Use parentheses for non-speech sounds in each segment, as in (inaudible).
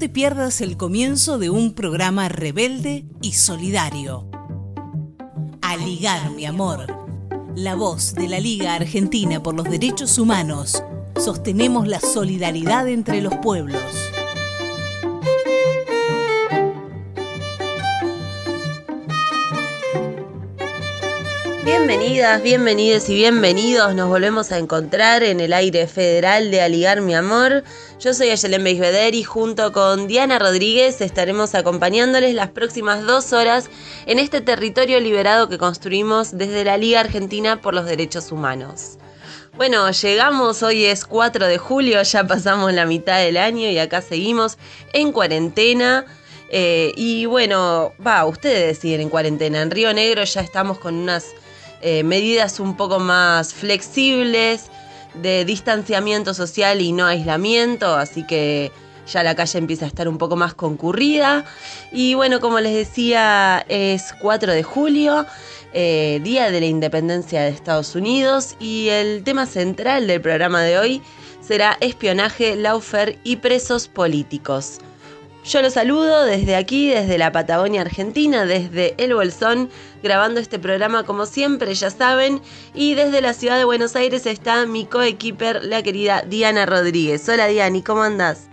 te pierdas el comienzo de un programa rebelde y solidario. A ligar, mi amor. La voz de la Liga Argentina por los Derechos Humanos. Sostenemos la solidaridad entre los pueblos. Bienvenidas, bienvenidos y bienvenidos. Nos volvemos a encontrar en el aire federal de Aligar Mi Amor. Yo soy Ayelen Beisbeder y junto con Diana Rodríguez estaremos acompañándoles las próximas dos horas en este territorio liberado que construimos desde la Liga Argentina por los Derechos Humanos. Bueno, llegamos, hoy es 4 de julio, ya pasamos la mitad del año y acá seguimos en cuarentena. Eh, y bueno, va, ustedes siguen en cuarentena. En Río Negro ya estamos con unas eh, medidas un poco más flexibles de distanciamiento social y no aislamiento, así que ya la calle empieza a estar un poco más concurrida. Y bueno, como les decía, es 4 de julio, eh, Día de la Independencia de Estados Unidos, y el tema central del programa de hoy será espionaje, laufer y presos políticos. Yo los saludo desde aquí, desde la Patagonia Argentina, desde El Bolsón, grabando este programa como siempre, ya saben. Y desde la ciudad de Buenos Aires está mi coequiper, la querida Diana Rodríguez. Hola Diani, ¿cómo andás?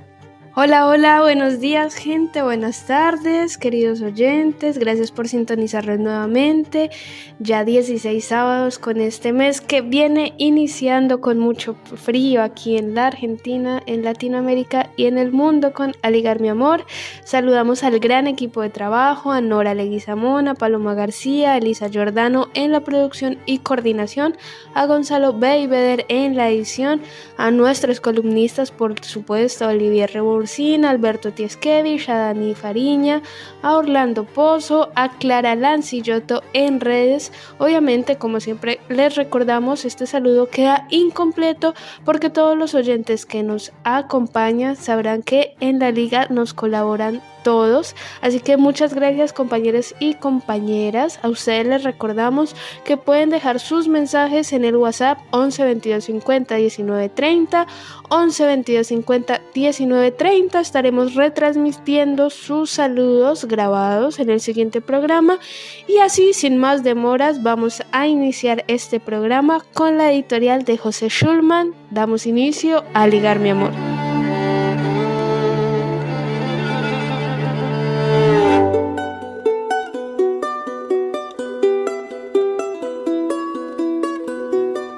Hola, hola, buenos días gente, buenas tardes, queridos oyentes, gracias por sintonizarnos nuevamente. Ya 16 sábados con este mes que viene iniciando con mucho frío aquí en la Argentina, en Latinoamérica y en el mundo con Aligar Mi Amor. Saludamos al gran equipo de trabajo, a Nora Leguizamón, a Paloma García, a Elisa Giordano en la producción y coordinación, a Gonzalo Beibeder en la edición, a nuestros columnistas, por supuesto, Olivier Revolución Alberto Tieskevich, a Dani Fariña, a Orlando Pozo, a Clara Lancilloto en redes. Obviamente, como siempre, les recordamos, este saludo queda incompleto porque todos los oyentes que nos acompañan sabrán que en la liga nos colaboran todos. Así que muchas gracias compañeros y compañeras. A ustedes les recordamos que pueden dejar sus mensajes en el WhatsApp 11 22 50 19 30. 11 22 50 19 30. Estaremos retransmitiendo sus saludos grabados en el siguiente programa. Y así, sin más demoras, vamos a iniciar este programa con la editorial de José Schulman. Damos inicio a Ligar mi amor.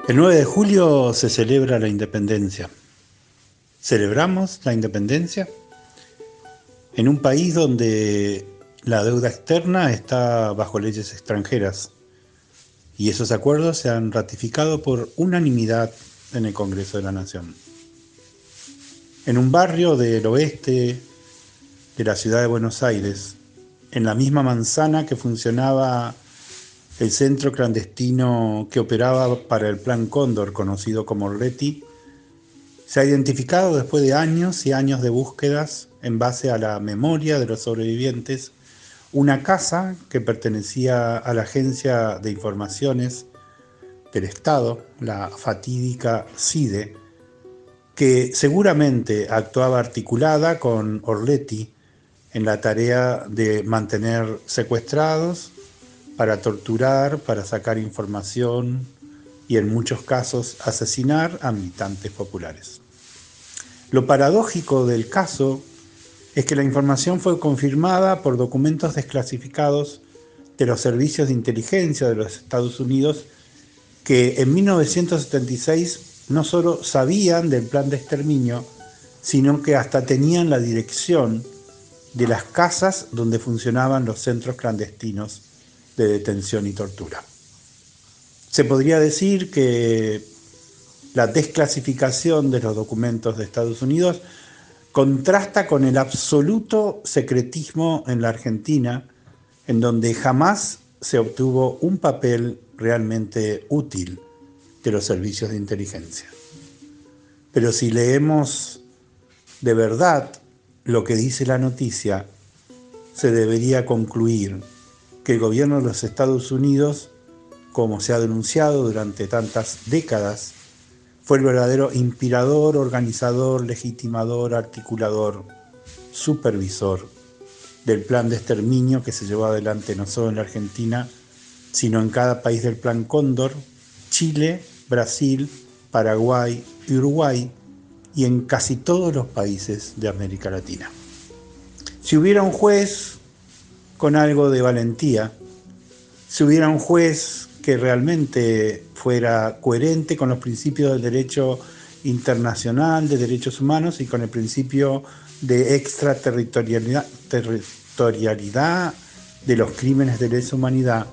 El 9 de julio se celebra la independencia. ¿Celebramos la independencia? En un país donde la deuda externa está bajo leyes extranjeras y esos acuerdos se han ratificado por unanimidad en el Congreso de la Nación. En un barrio del oeste de la ciudad de Buenos Aires, en la misma manzana que funcionaba el centro clandestino que operaba para el Plan Cóndor, conocido como Orleti, se ha identificado después de años y años de búsquedas en base a la memoria de los sobrevivientes una casa que pertenecía a la Agencia de Informaciones del Estado, la fatídica CIDE, que seguramente actuaba articulada con Orleti en la tarea de mantener secuestrados, para torturar, para sacar información y en muchos casos asesinar a militantes populares. Lo paradójico del caso es que la información fue confirmada por documentos desclasificados de los servicios de inteligencia de los Estados Unidos que en 1976 no solo sabían del plan de exterminio, sino que hasta tenían la dirección de las casas donde funcionaban los centros clandestinos de detención y tortura. Se podría decir que la desclasificación de los documentos de Estados Unidos contrasta con el absoluto secretismo en la Argentina, en donde jamás se obtuvo un papel realmente útil de los servicios de inteligencia. Pero si leemos de verdad lo que dice la noticia, se debería concluir que el gobierno de los Estados Unidos, como se ha denunciado durante tantas décadas, fue el verdadero inspirador, organizador, legitimador, articulador supervisor del plan de exterminio que se llevó adelante no solo en Argentina, sino en cada país del Plan Cóndor, Chile, Brasil, Paraguay y Uruguay, y en casi todos los países de América Latina. Si hubiera un juez con algo de valentía, si hubiera un juez que realmente fuera coherente con los principios del derecho internacional de derechos humanos y con el principio de extraterritorialidad territorialidad de los crímenes de lesa humanidad,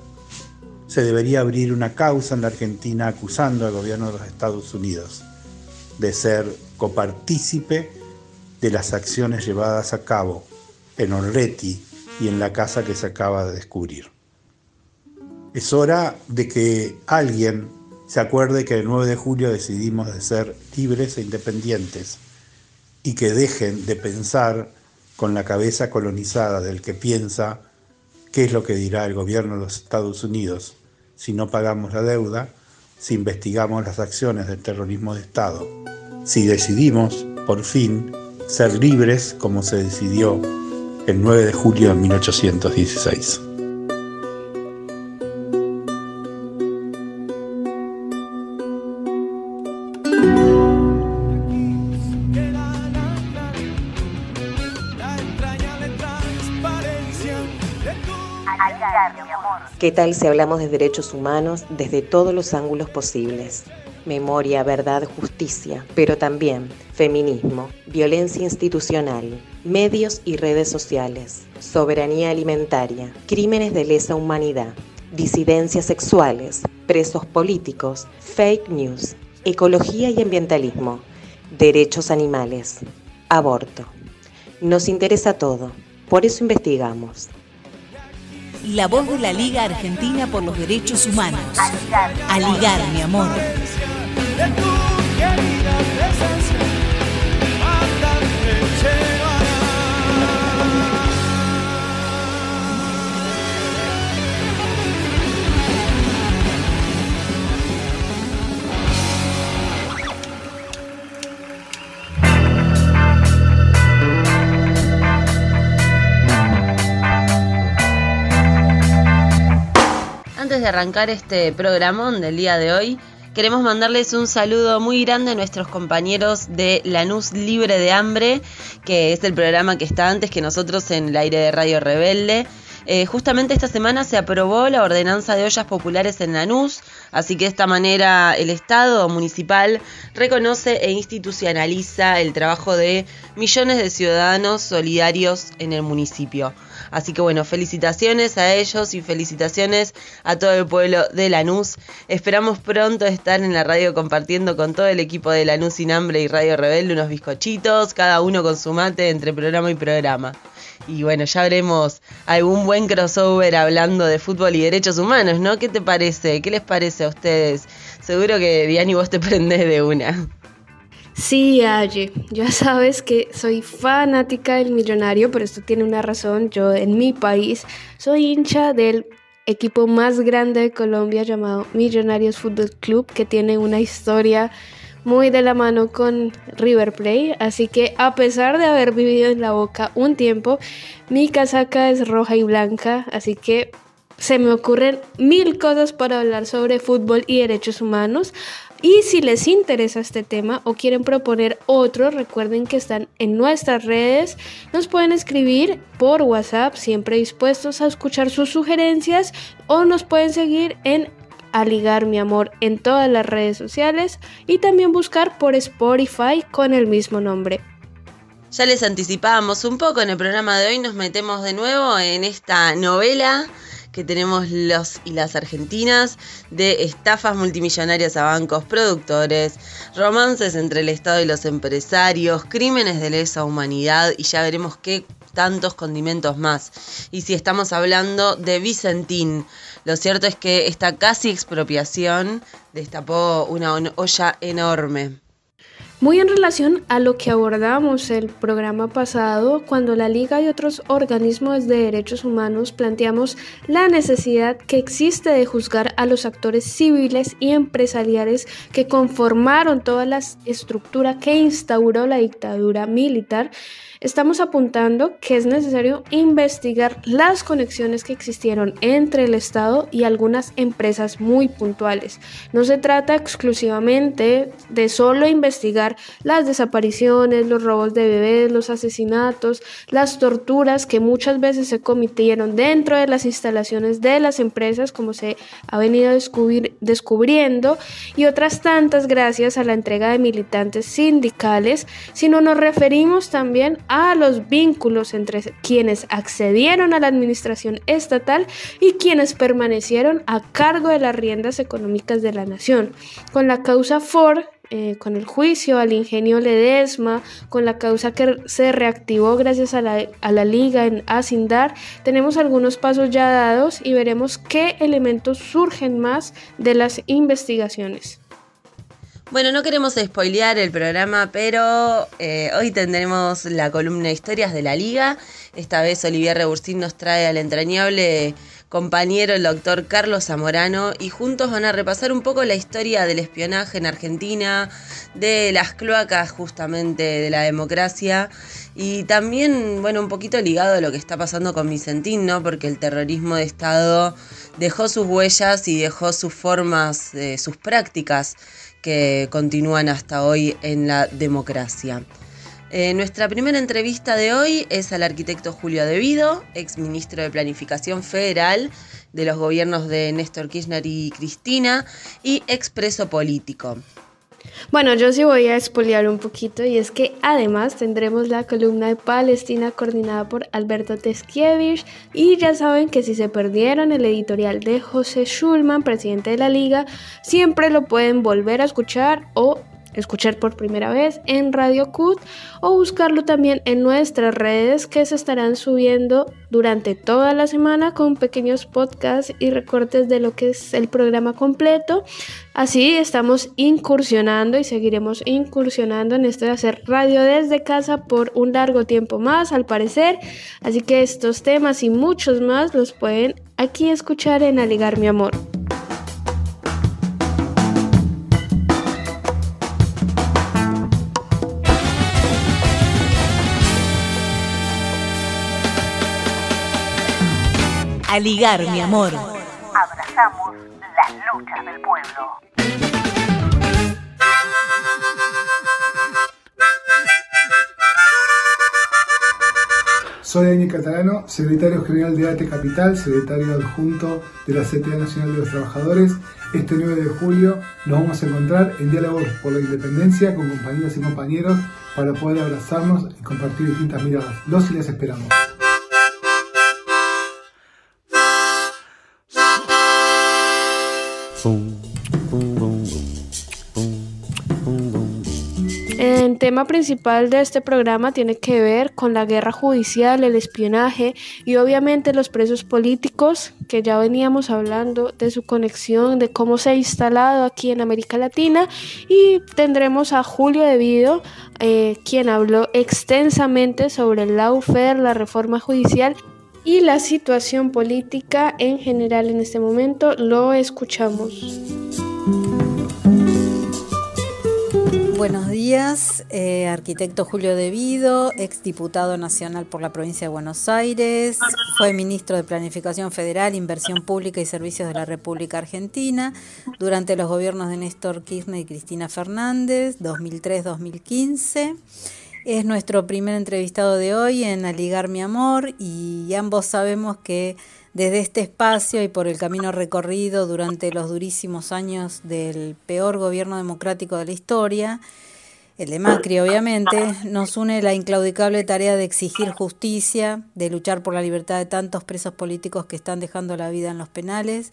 se debería abrir una causa en la Argentina acusando al gobierno de los Estados Unidos de ser copartícipe de las acciones llevadas a cabo en Orleti y en la casa que se acaba de descubrir. Es hora de que alguien se acuerde que el 9 de julio decidimos de ser libres e independientes y que dejen de pensar con la cabeza colonizada del que piensa qué es lo que dirá el gobierno de los Estados Unidos si no pagamos la deuda, si investigamos las acciones del terrorismo de Estado, si decidimos, por fin, ser libres como se decidió el 9 de julio de 1816. ¿Qué tal si hablamos de derechos humanos desde todos los ángulos posibles? Memoria, verdad, justicia, pero también feminismo, violencia institucional, medios y redes sociales, soberanía alimentaria, crímenes de lesa humanidad, disidencias sexuales, presos políticos, fake news, ecología y ambientalismo, derechos animales, aborto. Nos interesa todo, por eso investigamos la voz de la Liga Argentina por los Derechos Humanos. A ligar, mi amor. Antes de arrancar este programón del día de hoy, queremos mandarles un saludo muy grande a nuestros compañeros de Lanús Libre de Hambre, que es el programa que está antes que nosotros en el aire de Radio Rebelde. Eh, justamente esta semana se aprobó la ordenanza de ollas populares en Lanús, así que de esta manera el Estado municipal reconoce e institucionaliza el trabajo de millones de ciudadanos solidarios en el municipio. Así que bueno, felicitaciones a ellos y felicitaciones a todo el pueblo de Lanús. Esperamos pronto estar en la radio compartiendo con todo el equipo de Lanús Sin Hambre y Radio Rebelde unos bizcochitos, cada uno con su mate entre programa y programa. Y bueno, ya veremos algún buen crossover hablando de fútbol y derechos humanos, ¿no? ¿Qué te parece? ¿Qué les parece a ustedes? Seguro que Diani vos te (laughs) prendés de una. Sí, Aye, ya (laughs) sabes que soy fanática del millonario, pero esto tiene una razón. Yo en mi país soy hincha del equipo más grande de Colombia llamado Millonarios Fútbol Club, que tiene una historia muy de la mano con River Plate. Así que a pesar de haber vivido en la boca un tiempo, mi casaca es roja y blanca, así que se me ocurren mil cosas para hablar sobre fútbol y derechos humanos. Y si les interesa este tema o quieren proponer otro, recuerden que están en nuestras redes. Nos pueden escribir por WhatsApp, siempre dispuestos a escuchar sus sugerencias, o nos pueden seguir en Aligar mi amor en todas las redes sociales y también buscar por Spotify con el mismo nombre. Ya les anticipábamos un poco en el programa de hoy, nos metemos de nuevo en esta novela que tenemos los y las argentinas de estafas multimillonarias a bancos productores, romances entre el Estado y los empresarios, crímenes de lesa humanidad y ya veremos qué tantos condimentos más. Y si estamos hablando de Vicentín, lo cierto es que esta casi expropiación destapó una olla enorme. Muy en relación a lo que abordamos el programa pasado, cuando la Liga y otros organismos de derechos humanos planteamos la necesidad que existe de juzgar a los actores civiles y empresariales que conformaron toda la estructura que instauró la dictadura militar, estamos apuntando que es necesario investigar las conexiones que existieron entre el Estado y algunas empresas muy puntuales. No se trata exclusivamente de solo investigar las desapariciones, los robos de bebés, los asesinatos, las torturas que muchas veces se cometieron dentro de las instalaciones de las empresas, como se ha venido descubriendo, y otras tantas gracias a la entrega de militantes sindicales, sino nos referimos también a los vínculos entre quienes accedieron a la administración estatal y quienes permanecieron a cargo de las riendas económicas de la nación. Con la causa Ford, eh, con el juicio al ingenio Ledesma, con la causa que se reactivó gracias a la, a la liga en Asindar, tenemos algunos pasos ya dados y veremos qué elementos surgen más de las investigaciones. Bueno, no queremos spoilear el programa, pero eh, hoy tendremos la columna Historias de la Liga. Esta vez Olivier Rebursín nos trae al entrañable compañero el doctor Carlos Zamorano y juntos van a repasar un poco la historia del espionaje en Argentina, de las cloacas justamente de la democracia y también, bueno, un poquito ligado a lo que está pasando con Vicentín, ¿no? Porque el terrorismo de Estado dejó sus huellas y dejó sus formas, eh, sus prácticas que continúan hasta hoy en la democracia. Eh, nuestra primera entrevista de hoy es al arquitecto Julio Devido, ex ministro de Planificación Federal de los gobiernos de Néstor Kirchner y Cristina y expreso político. Bueno, yo sí voy a expoliar un poquito y es que además tendremos la columna de Palestina coordinada por Alberto Teskiewicz y ya saben que si se perdieron el editorial de José Schulman, presidente de la liga, siempre lo pueden volver a escuchar o escuchar por primera vez en Radio CUT o buscarlo también en nuestras redes que se estarán subiendo durante toda la semana con pequeños podcasts y recortes de lo que es el programa completo. Así estamos incursionando y seguiremos incursionando en esto de hacer radio desde casa por un largo tiempo más, al parecer. Así que estos temas y muchos más los pueden aquí escuchar en Aligar mi amor. A ligar, mi amor. Abrazamos las luchas del pueblo. Soy Dani Catalano, secretario general de ATE Capital, secretario adjunto de la CTA Nacional de los Trabajadores. Este 9 de julio nos vamos a encontrar en Diálogo por la Independencia con compañeras y compañeros para poder abrazarnos y compartir distintas miradas. Los y las esperamos. El tema principal de este programa tiene que ver con la guerra judicial, el espionaje y obviamente los presos políticos, que ya veníamos hablando de su conexión, de cómo se ha instalado aquí en América Latina. Y tendremos a Julio Devido, eh, quien habló extensamente sobre el lawfare, la reforma judicial y la situación política en general en este momento. Lo escuchamos. Buenos días, eh, arquitecto Julio Devido, exdiputado nacional por la provincia de Buenos Aires, fue ministro de Planificación Federal, Inversión Pública y Servicios de la República Argentina durante los gobiernos de Néstor Kirchner y Cristina Fernández, 2003-2015. Es nuestro primer entrevistado de hoy en Aligar mi amor y ambos sabemos que desde este espacio y por el camino recorrido durante los durísimos años del peor gobierno democrático de la historia, el de Macri obviamente, nos une la inclaudicable tarea de exigir justicia, de luchar por la libertad de tantos presos políticos que están dejando la vida en los penales,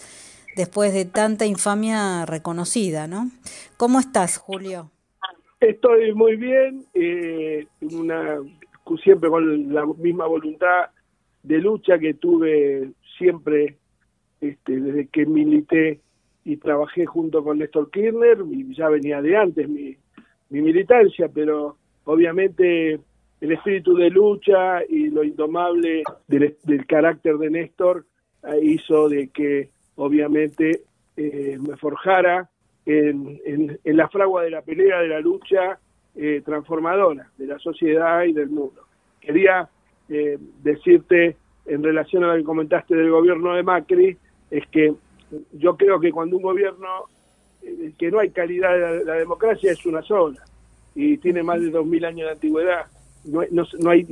después de tanta infamia reconocida, ¿no? ¿Cómo estás, Julio? Estoy muy bien, eh, una, siempre con la misma voluntad de lucha que tuve siempre, este, desde que milité y trabajé junto con Néstor Kirchner, y ya venía de antes mi, mi militancia, pero obviamente el espíritu de lucha y lo indomable del, carácter de Néstor eh, hizo de que obviamente eh, me forjara en, la fragua de la pelea, de la lucha eh, transformadora de la sociedad y del mundo. Quería decirte en relación a lo que comentaste del gobierno de Macri, es que yo creo que cuando un gobierno, que no hay calidad de la democracia, es una sola y tiene más de 2.000 años de antigüedad no, no, hay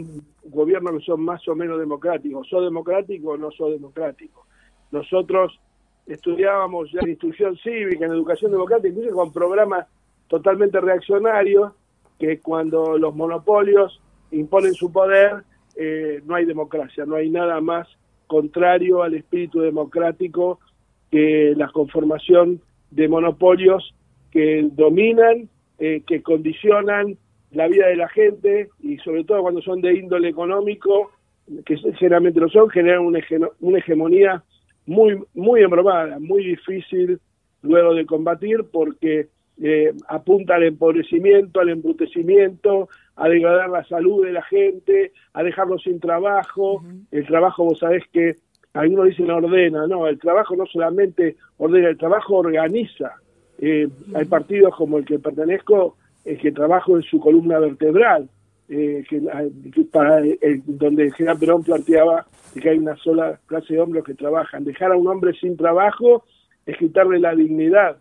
gobiernos que son más o menos democráticos, ¿sos democrático o no sos democrático? Nosotros estudiábamos ya en instrucción cívica, en educación democrática, incluso con programas totalmente reaccionarios, que cuando los monopolios imponen su poder, eh, no hay democracia, no hay nada más contrario al espíritu democrático que la conformación de monopolios que dominan, eh, que condicionan la vida de la gente y sobre todo cuando son de índole económico, que generalmente lo son, generan una hegemonía muy, muy embromada, muy difícil luego de combatir porque eh, apunta al empobrecimiento, al embrutecimiento, a degradar la salud de la gente, a dejarlos sin trabajo. El trabajo, vos sabés que algunos dicen ordena, no, el trabajo no solamente ordena, el trabajo organiza. Eh, hay partidos como el que pertenezco es que trabajo en su columna vertebral, eh, que, para el, donde General Perón planteaba que hay una sola clase de hombres que trabajan. Dejar a un hombre sin trabajo es quitarle la dignidad,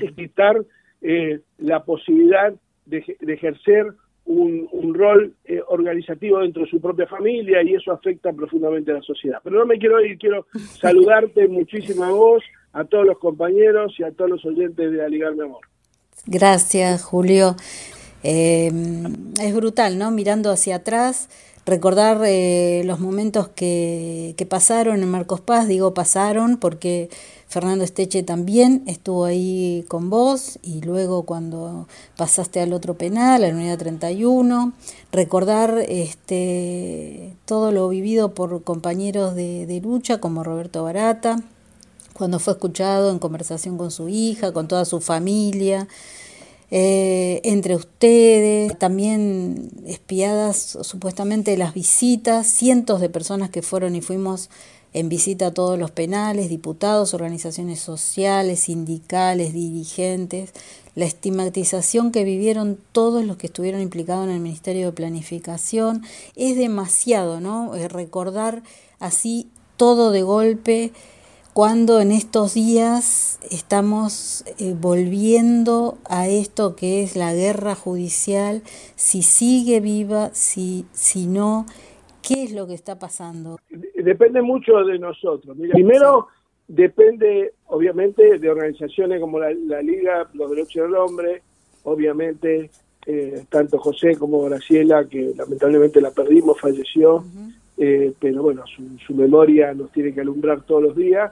es quitar eh, la posibilidad de, ejercer un, rol eh, organizativo dentro de su propia familia y eso afecta profundamente a la sociedad. Pero no me quiero ir, quiero (laughs) saludarte muchísimo a vos, a todos los compañeros y a todos los oyentes de Aligar Mi Amor. Gracias, Julio. Em, es brutal, ¿no? Mirando hacia atrás, recordar eh, los momentos que, que, pasaron en Marcos Paz, digo pasaron porque Fernando Esteche también estuvo ahí con vos y luego cuando pasaste al otro penal, a la unidad 31, recordar este, todo lo vivido por compañeros de, de lucha como Roberto Barata, cuando fue escuchado en conversación con su hija, con toda su familia, eh, entre ustedes, también espiadas supuestamente las visitas, cientos de personas que fueron y fuimos en visita a todos los penales, diputados, organizaciones sociales, sindicales, dirigentes, la estigmatización que vivieron todos los que estuvieron implicados en el Ministerio de Planificación, es demasiado, ¿no? Eh, recordar así todo de golpe cuando en estos días estamos eh, volviendo a esto que es la guerra judicial, si sigue viva, si, si no, ¿qué es lo que está pasando? Depende mucho de nosotros. primero, depende obviamente de organizaciones como la, Liga Los Derechos del Hombre, obviamente eh, tanto José como Graciela, que lamentablemente la perdimos, falleció, eh, pero bueno, su, su memoria nos tiene que alumbrar todos los días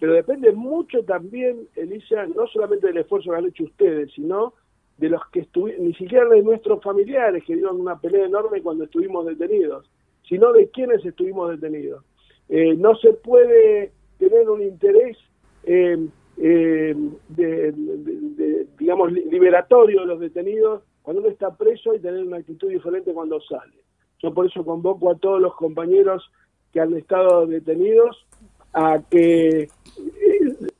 pero depende mucho también, Elisa, no solamente del esfuerzo que han hecho ustedes, sino de los que estuvieron, ni siquiera de nuestros familiares que dieron una pelea enorme cuando estuvimos detenidos, sino de quienes estuvimos detenidos. Eh, no se puede tener un interés, eh, eh, de, digamos, liberatorio de los detenidos cuando uno está preso y tener una actitud diferente cuando sale. Yo por eso convoco a todos los compañeros que han estado detenidos a que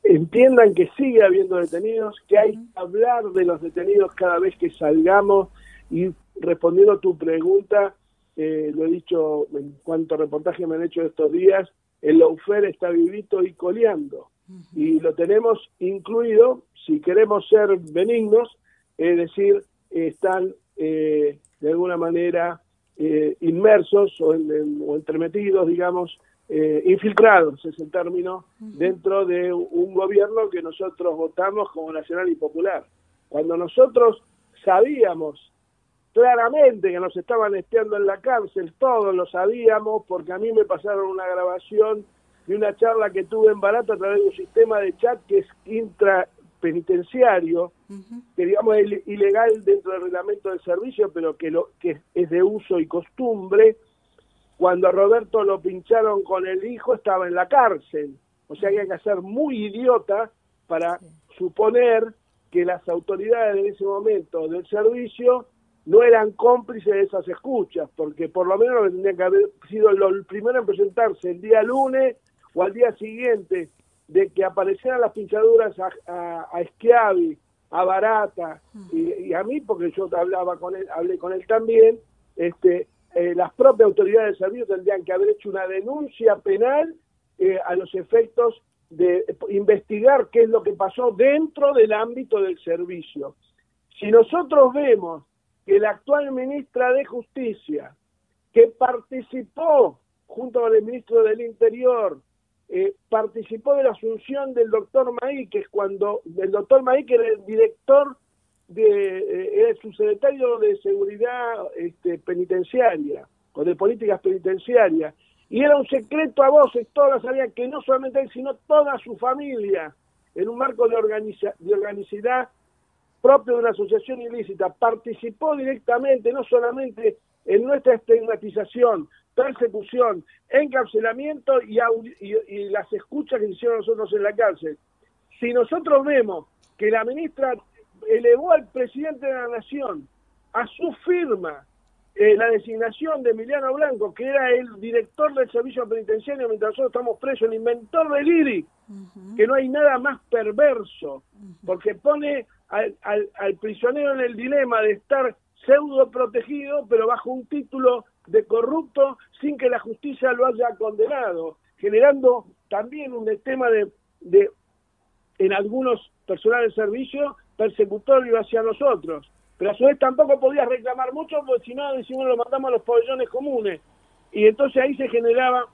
entiendan que sigue habiendo detenidos, que hay que hablar de los detenidos cada vez que salgamos. Y respondiendo a tu pregunta, eh, lo he dicho en cuanto a reportaje me han hecho estos días, el Laufer está vivito y coleando. Y lo tenemos incluido, si queremos ser benignos, es decir, están eh, de alguna manera eh, inmersos o, o entremetidos, digamos, eh, infiltrados, es el término, dentro de un gobierno que nosotros votamos como nacional y popular. Cuando nosotros sabíamos claramente que nos estaban espiando en la cárcel, todos lo sabíamos, porque a mí me pasaron una grabación de una charla que tuve en Barata a través de un sistema de chat que es intrapenitenciario, que digamos es ilegal dentro del reglamento del servicio, pero que, lo, que es de uso y costumbre, cuando a Roberto lo pincharon con el hijo estaba en la cárcel. O sea, había que ser muy idiota para suponer que las autoridades en ese momento del servicio no eran cómplices de esas escuchas, porque por lo menos tendrían que haber sido los primeros en presentarse el día lunes o al día siguiente de que aparecieran las pinchaduras a, a, a Schiavi, a Barata y, a mí, porque yo hablaba con él, hablé con él también, este, eh, las propias autoridades de servicio tendrían que haber hecho una denuncia penal eh, a los efectos de investigar qué es lo que pasó dentro del ámbito del servicio. Si nosotros vemos que la actual ministra de Justicia, que participó junto con el ministro del Interior, eh, participó de la asunción del doctor Maí, que es cuando el doctor Maí, que era el director, de, eh, era el subsecretario de Seguridad este, Penitenciaria, o de Políticas Penitenciarias, y era un secreto a voces, todas sabían que no solamente él, sino toda su familia, en un marco de, organiza, de organicidad propio de una asociación ilícita, participó directamente, no solamente en nuestra estigmatización, persecución, encarcelamiento y, y, las escuchas que hicieron nosotros en la cárcel. Si nosotros vemos que la ministra elevó al presidente de la Nación a su firma eh, la designación de Emiliano Blanco, que era el director del servicio penitenciario mientras nosotros estamos presos, el inventor del IRI, que no hay nada más perverso, porque pone al, al, al prisionero en el dilema de estar pseudo protegido, pero bajo un título de corrupto sin que la justicia lo haya condenado, generando también un tema de, de en algunos personales de servicio persecutorio hacia nosotros. Pero a su vez tampoco podía reclamar mucho porque si no, decimos lo mandamos a los pabellones comunes. Y entonces ahí se generaba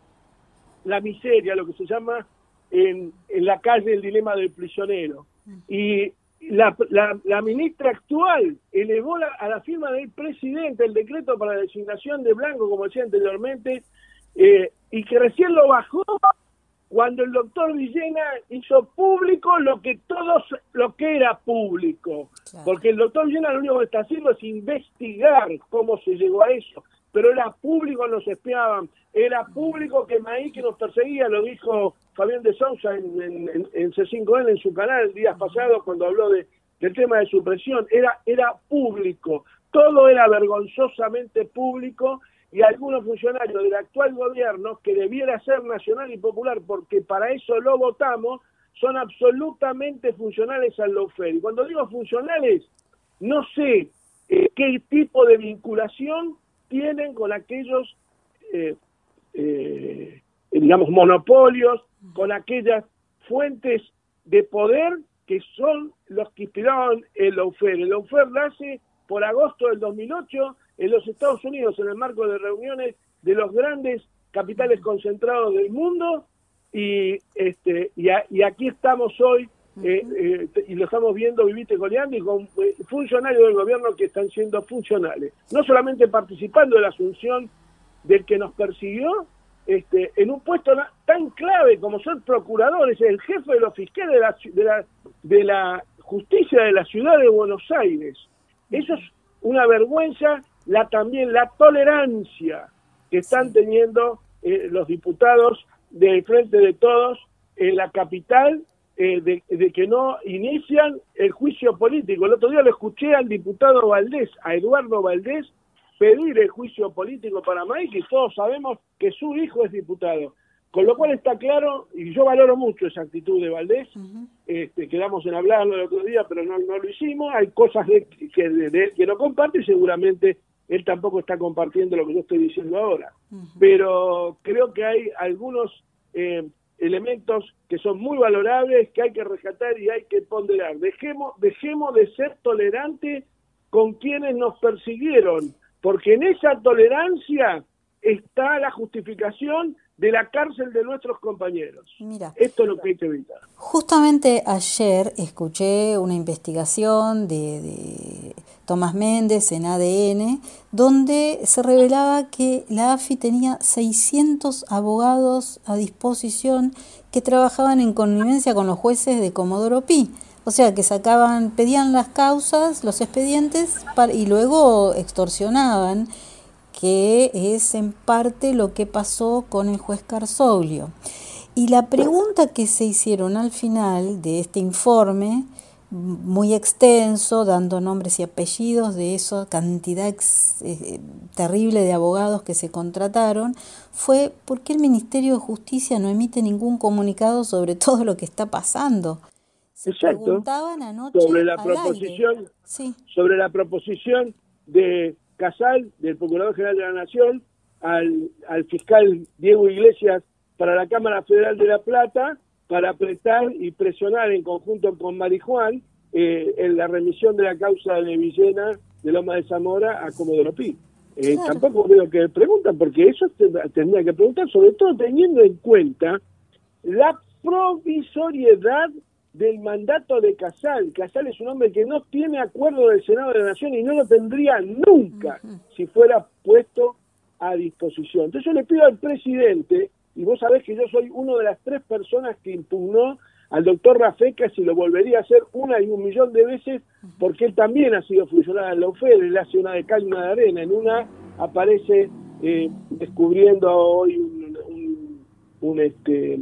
la miseria, lo que se llama en, en la calle el dilema del prisionero. Y la, la, ministra actual elevó a la firma del presidente el decreto para la designación de Blanco, como decía anteriormente, eh, y que recién lo bajó cuando el doctor Villena hizo público lo que todos, lo que era público. Porque el doctor Villena lo único que está haciendo es investigar cómo se llegó a eso. Pero era público, nos espiaban, era público que Maí que nos perseguía, lo dijo Fabián de Sousa en, en, C5N en su canal el día pasado cuando habló de, del tema de supresión, era, era público, todo era vergonzosamente público y algunos funcionarios del actual gobierno, que debiera ser nacional y popular, porque para eso lo votamos, son absolutamente funcionales al lawfare. Y cuando digo funcionales, no sé eh, qué tipo de vinculación tienen con aquellos, eh, eh, digamos, monopolios, con aquellas fuentes de poder que son los que inspiraron el lawfare. El lawfare nace por agosto del 2008 en los Estados Unidos en el marco de reuniones de los grandes capitales concentrados del mundo y este y, aquí estamos hoy eh, eh, y lo estamos viendo viviste coleando y con eh, funcionarios del gobierno que están siendo funcionales. No solamente participando de la asunción del que nos persiguió este, en un puesto tan clave como ser procuradores, el jefe de los fiscales de la, de la, de la justicia de la ciudad de Buenos Aires. Eso es una vergüenza la también la tolerancia que están teniendo eh, los diputados del Frente de Todos en la capital eh, de, que no inician el juicio político. El otro día lo escuché al diputado Valdés, a Eduardo Valdés, pedir el juicio político para Mike y todos sabemos que su hijo es diputado. Con lo cual está claro, y yo valoro mucho esa actitud de Valdés, este, quedamos en hablarlo el otro día, pero no, no lo hicimos, hay cosas de, que, de, que no comparte y seguramente él tampoco está compartiendo lo que yo estoy diciendo ahora. Pero creo que hay algunos eh, elementos que son muy valorables, que hay que rescatar y hay que ponderar. Dejemos, dejemos de ser tolerantes con quienes nos persiguieron, porque en esa tolerancia está la justificación de la cárcel de nuestros compañeros. Mira, Esto es lo que hay que evitar. Justamente ayer escuché una investigación de, Tomás Méndez en ADN, donde se revelaba que la AFI tenía 600 abogados a disposición que trabajaban en connivencia con los jueces de Comodoro Pi. O sea, que sacaban, pedían las causas, los expedientes y luego extorsionaban que es en parte lo que pasó con el juez Carzoglio. Y la pregunta que se hicieron al final de este informe muy extenso, dando nombres y apellidos de esa cantidad eh, terrible de abogados que se contrataron, fue por qué el Ministerio de Justicia no emite ningún comunicado sobre todo lo que está pasando. Se preguntaban anoche sobre la proposición, sobre la proposición de Casal, del Procurador General de la Nación, al, al fiscal Diego Iglesias para la Cámara Federal de La Plata, para apretar y presionar en conjunto con Marijuán eh, en la remisión de la causa de Villena de Loma de Zamora a Comodoro Pi. Eh, tampoco veo que preguntan, porque eso tendría que preguntar, sobre todo teniendo en cuenta la provisoriedad del mandato de Casal. Casal es un hombre que no tiene acuerdo del Senado de la Nación y no lo tendría nunca si fuera puesto a disposición. Entonces yo le pido al presidente y vos sabés que yo soy una de las tres personas que impugnó al doctor Rafeca si lo volvería a hacer una y un millón de veces, porque él también ha sido funcionario en la UFED, él hace una de cal y una de arena. En una aparece eh, descubriendo hoy un, un, este,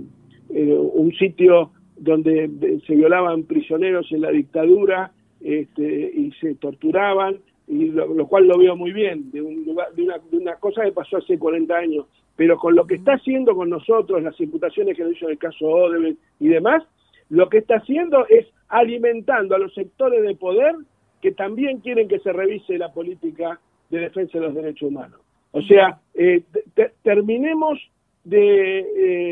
eh, un sitio donde se violaban prisioneros en la dictadura este, y se torturaban, y lo, cual lo veo muy bien, de, un de, una, de una cosa que pasó hace 40 años pero con lo que está haciendo con nosotros, las imputaciones que nos hizo en el caso Odebrecht y demás, lo que está haciendo es alimentando a los sectores de poder que también quieren que se revise la política de defensa de los derechos humanos. O sea, eh, terminemos de,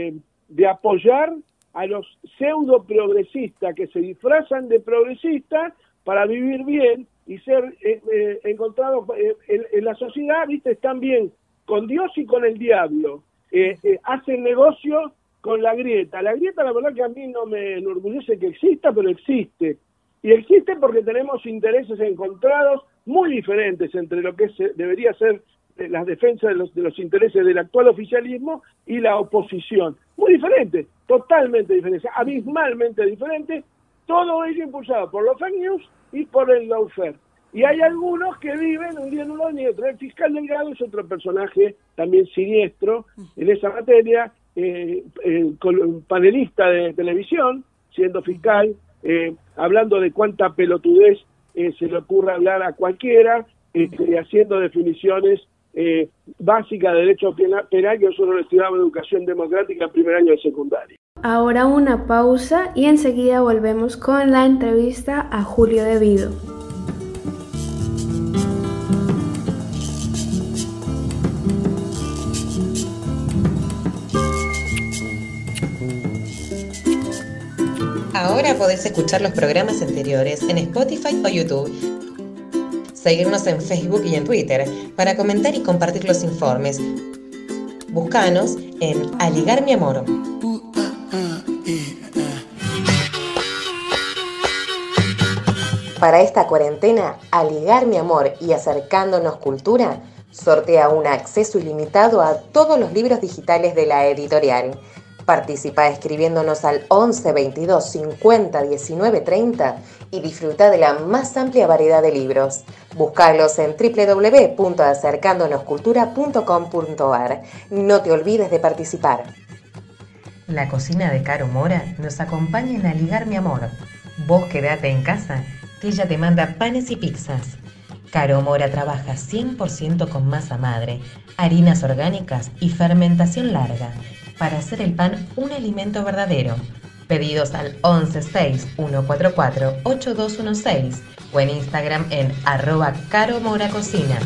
eh, de apoyar a los pseudo progresistas que se disfrazan de progresistas para vivir bien y ser eh, encontrados en, en, la sociedad, viste, están bien con Dios y con el diablo. Eh, eh, hacen negocio con la grieta. La grieta, la verdad que a mí no me enorgullece que exista, pero existe. Y existe porque tenemos intereses encontrados muy diferentes entre lo que debería ser eh, las defensas de los, de los intereses del actual oficialismo y la oposición. Muy diferente, totalmente diferente, abismalmente diferente, todo ello impulsado por los fake news y por el lawfare. Y hay algunos que viven un día en uno ni otro. El fiscal Delgado es otro personaje también siniestro en esa materia, eh, eh, panelista de televisión, siendo fiscal, eh, hablando de cuánta pelotudez se le ocurre hablar a cualquiera, este, haciendo definiciones básicas de derecho penal, que nosotros estudiamos educación democrática en primer año de secundaria. Ahora una pausa y enseguida volvemos con la entrevista a Julio Devido. Ahora podés escuchar los programas anteriores en Spotify o YouTube. Seguirnos en Facebook y en Twitter para comentar y compartir los informes. Búscanos en Aligar mi amor. Para esta cuarentena, Aligar mi amor y acercándonos cultura, sortea un acceso ilimitado a todos los libros digitales de la editorial Participa escribiéndonos al 11 22 50 19 30 y disfruta de la más amplia variedad de libros. Búscalos en www.acercándonoscultura.com.ar. No te olvides de participar. La cocina de Caro Mora nos acompaña en Aligar mi amor. Vos quédate en casa, que ella te manda panes y pizzas. Caro Mora trabaja 100% con masa madre, harinas orgánicas y fermentación larga para hacer el pan un alimento verdadero. Pedidos al 116-144-8216 o en Instagram en arroba caromoracocina.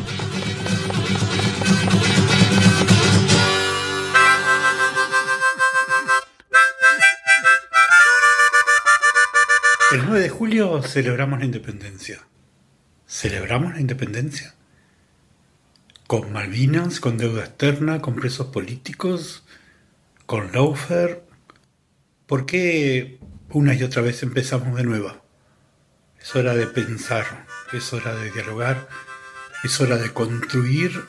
El 9 de julio celebramos la independencia. ¿Celebramos la independencia? ¿Con Malvinas, con deuda externa, con presos políticos? Con Laufer, ¿por qué una y otra vez empezamos de nuevo? Es hora de pensar, es hora de dialogar, es hora de construir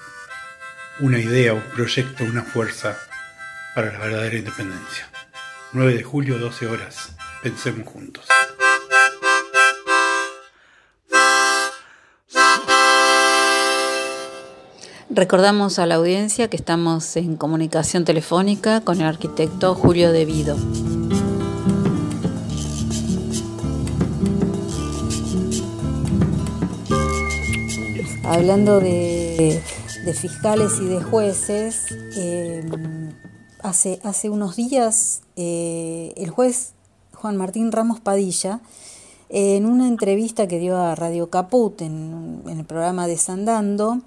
una idea, un proyecto, una fuerza para la verdadera independencia. 9 de julio, 12 horas. Pensemos juntos. Recordamos a la audiencia que estamos en comunicación telefónica con el arquitecto Julio De Vido. Hablando de, fiscales y de jueces, eh, hace, hace, unos días eh, el juez Juan Martín Ramos Padilla, eh, en una entrevista que dio a Radio Caput en, en el programa Desandando,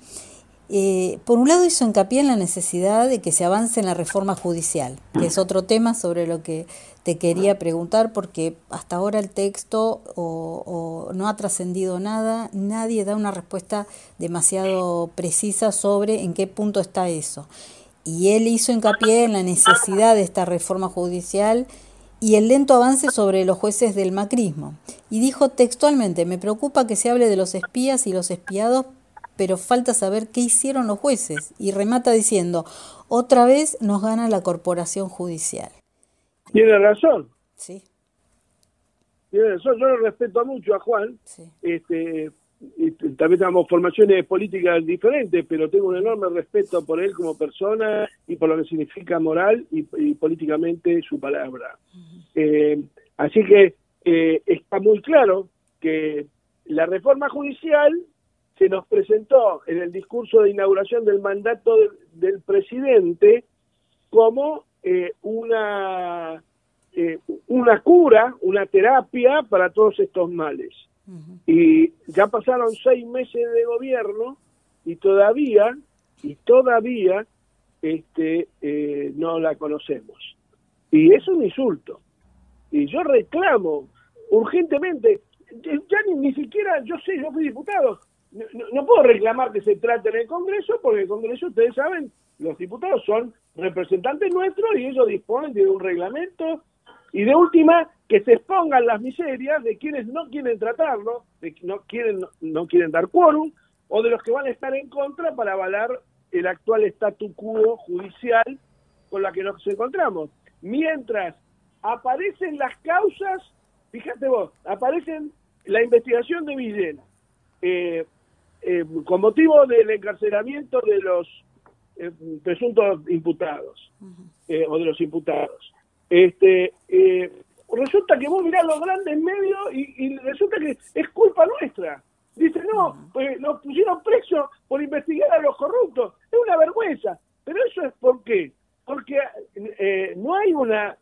eh, por un lado hizo hincapié en la necesidad de que se avance en la reforma judicial, que es otro tema sobre lo que te quería preguntar, porque hasta ahora el texto no ha trascendido nada, nadie da una respuesta demasiado precisa sobre en qué punto está eso. Y él hizo hincapié en la necesidad de esta reforma judicial y el lento avance sobre los jueces del macrismo. Y dijo textualmente, me preocupa que se hable de los espías y los espiados pero falta saber qué hicieron los jueces. Y remata diciendo, otra vez nos gana la corporación judicial. Tiene razón. Sí. Tiene razón. Yo lo respeto mucho a Juan. Este, también tenemos formaciones políticas diferentes, pero tengo un enorme respeto por él como persona y por lo que significa moral y, políticamente su palabra. Eh, así que eh, está muy claro que la reforma judicial se nos presentó en el discurso de inauguración del mandato del, presidente como eh, una, eh, una cura, una terapia para todos estos males. Y ya pasaron seis meses de gobierno y todavía, y todavía este, eh, no la conocemos. Y es un insulto. Y yo reclamo urgentemente, ya ni, ni siquiera, yo sé, yo fui diputado, no, puedo reclamar que se trate en el Congreso, porque el Congreso, ustedes saben, los diputados son representantes nuestros y ellos disponen de un reglamento y de última que se expongan las miserias de quienes no quieren tratarlo, de que no quieren no quieren dar quórum o de los que van a estar en contra para avalar el actual statu quo judicial con la que nos encontramos. Mientras aparecen las causas, fíjate vos, aparecen la investigación de Villena, eh, eh, con motivo del encarcelamiento de los eh, presuntos imputados eh, o de los imputados. Este, resulta que vos mirás los grandes medios y, resulta que es culpa nuestra. Dice, no, pues nos pusieron presos por investigar a los corruptos. Es una vergüenza. Pero eso es por qué. Porque no hay una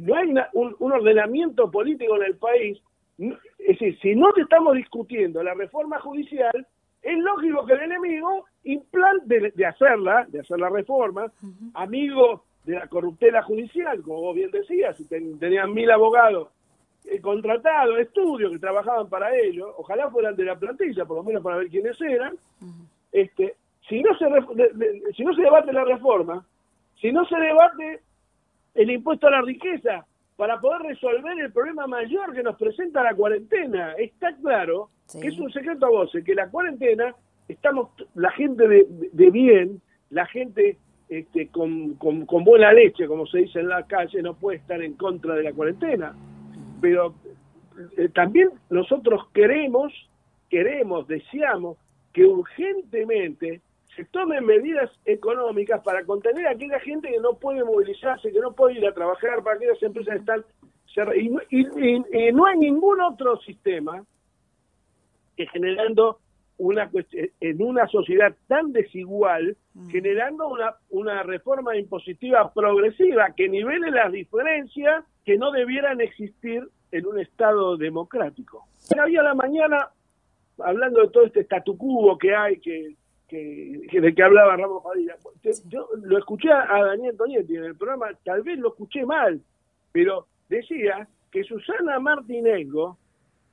no hay un, un, ordenamiento político en el país. Es decir, si no te estamos discutiendo la reforma judicial, es lógico que el enemigo implante de, hacerla, de hacer la reforma, amigo de la corruptela judicial, como vos bien decías, si tenían mil abogados eh, contratados, estudios que trabajaban para ello, ojalá fueran de la plantilla, por lo menos para ver quiénes eran, este, si no se si no se debate la reforma, si no se debate el impuesto a la riqueza para poder resolver el problema mayor que nos presenta la cuarentena, está claro que es un secreto a voces, que la cuarentena, estamos, la gente de, bien, la gente este, con, con, buena leche, como se dice en la calle, no puede estar en contra de la cuarentena. Pero eh, también nosotros queremos, queremos, deseamos que urgentemente se tomen medidas económicas para contener a aquella gente que no puede movilizarse, que no puede ir a trabajar, para aquellas empresas que están y, y no hay ningún otro sistema que generando una en una sociedad tan desigual, generando una, una reforma impositiva progresiva que nivele las diferencias que no debieran existir en un Estado democrático. Hoy a la mañana, hablando de todo este statu quo que hay, que, que, de que hablaba Ramos Padilla, yo lo escuché a Daniel Tonietti en el programa, tal vez lo escuché mal, pero decía que Susana Martinengo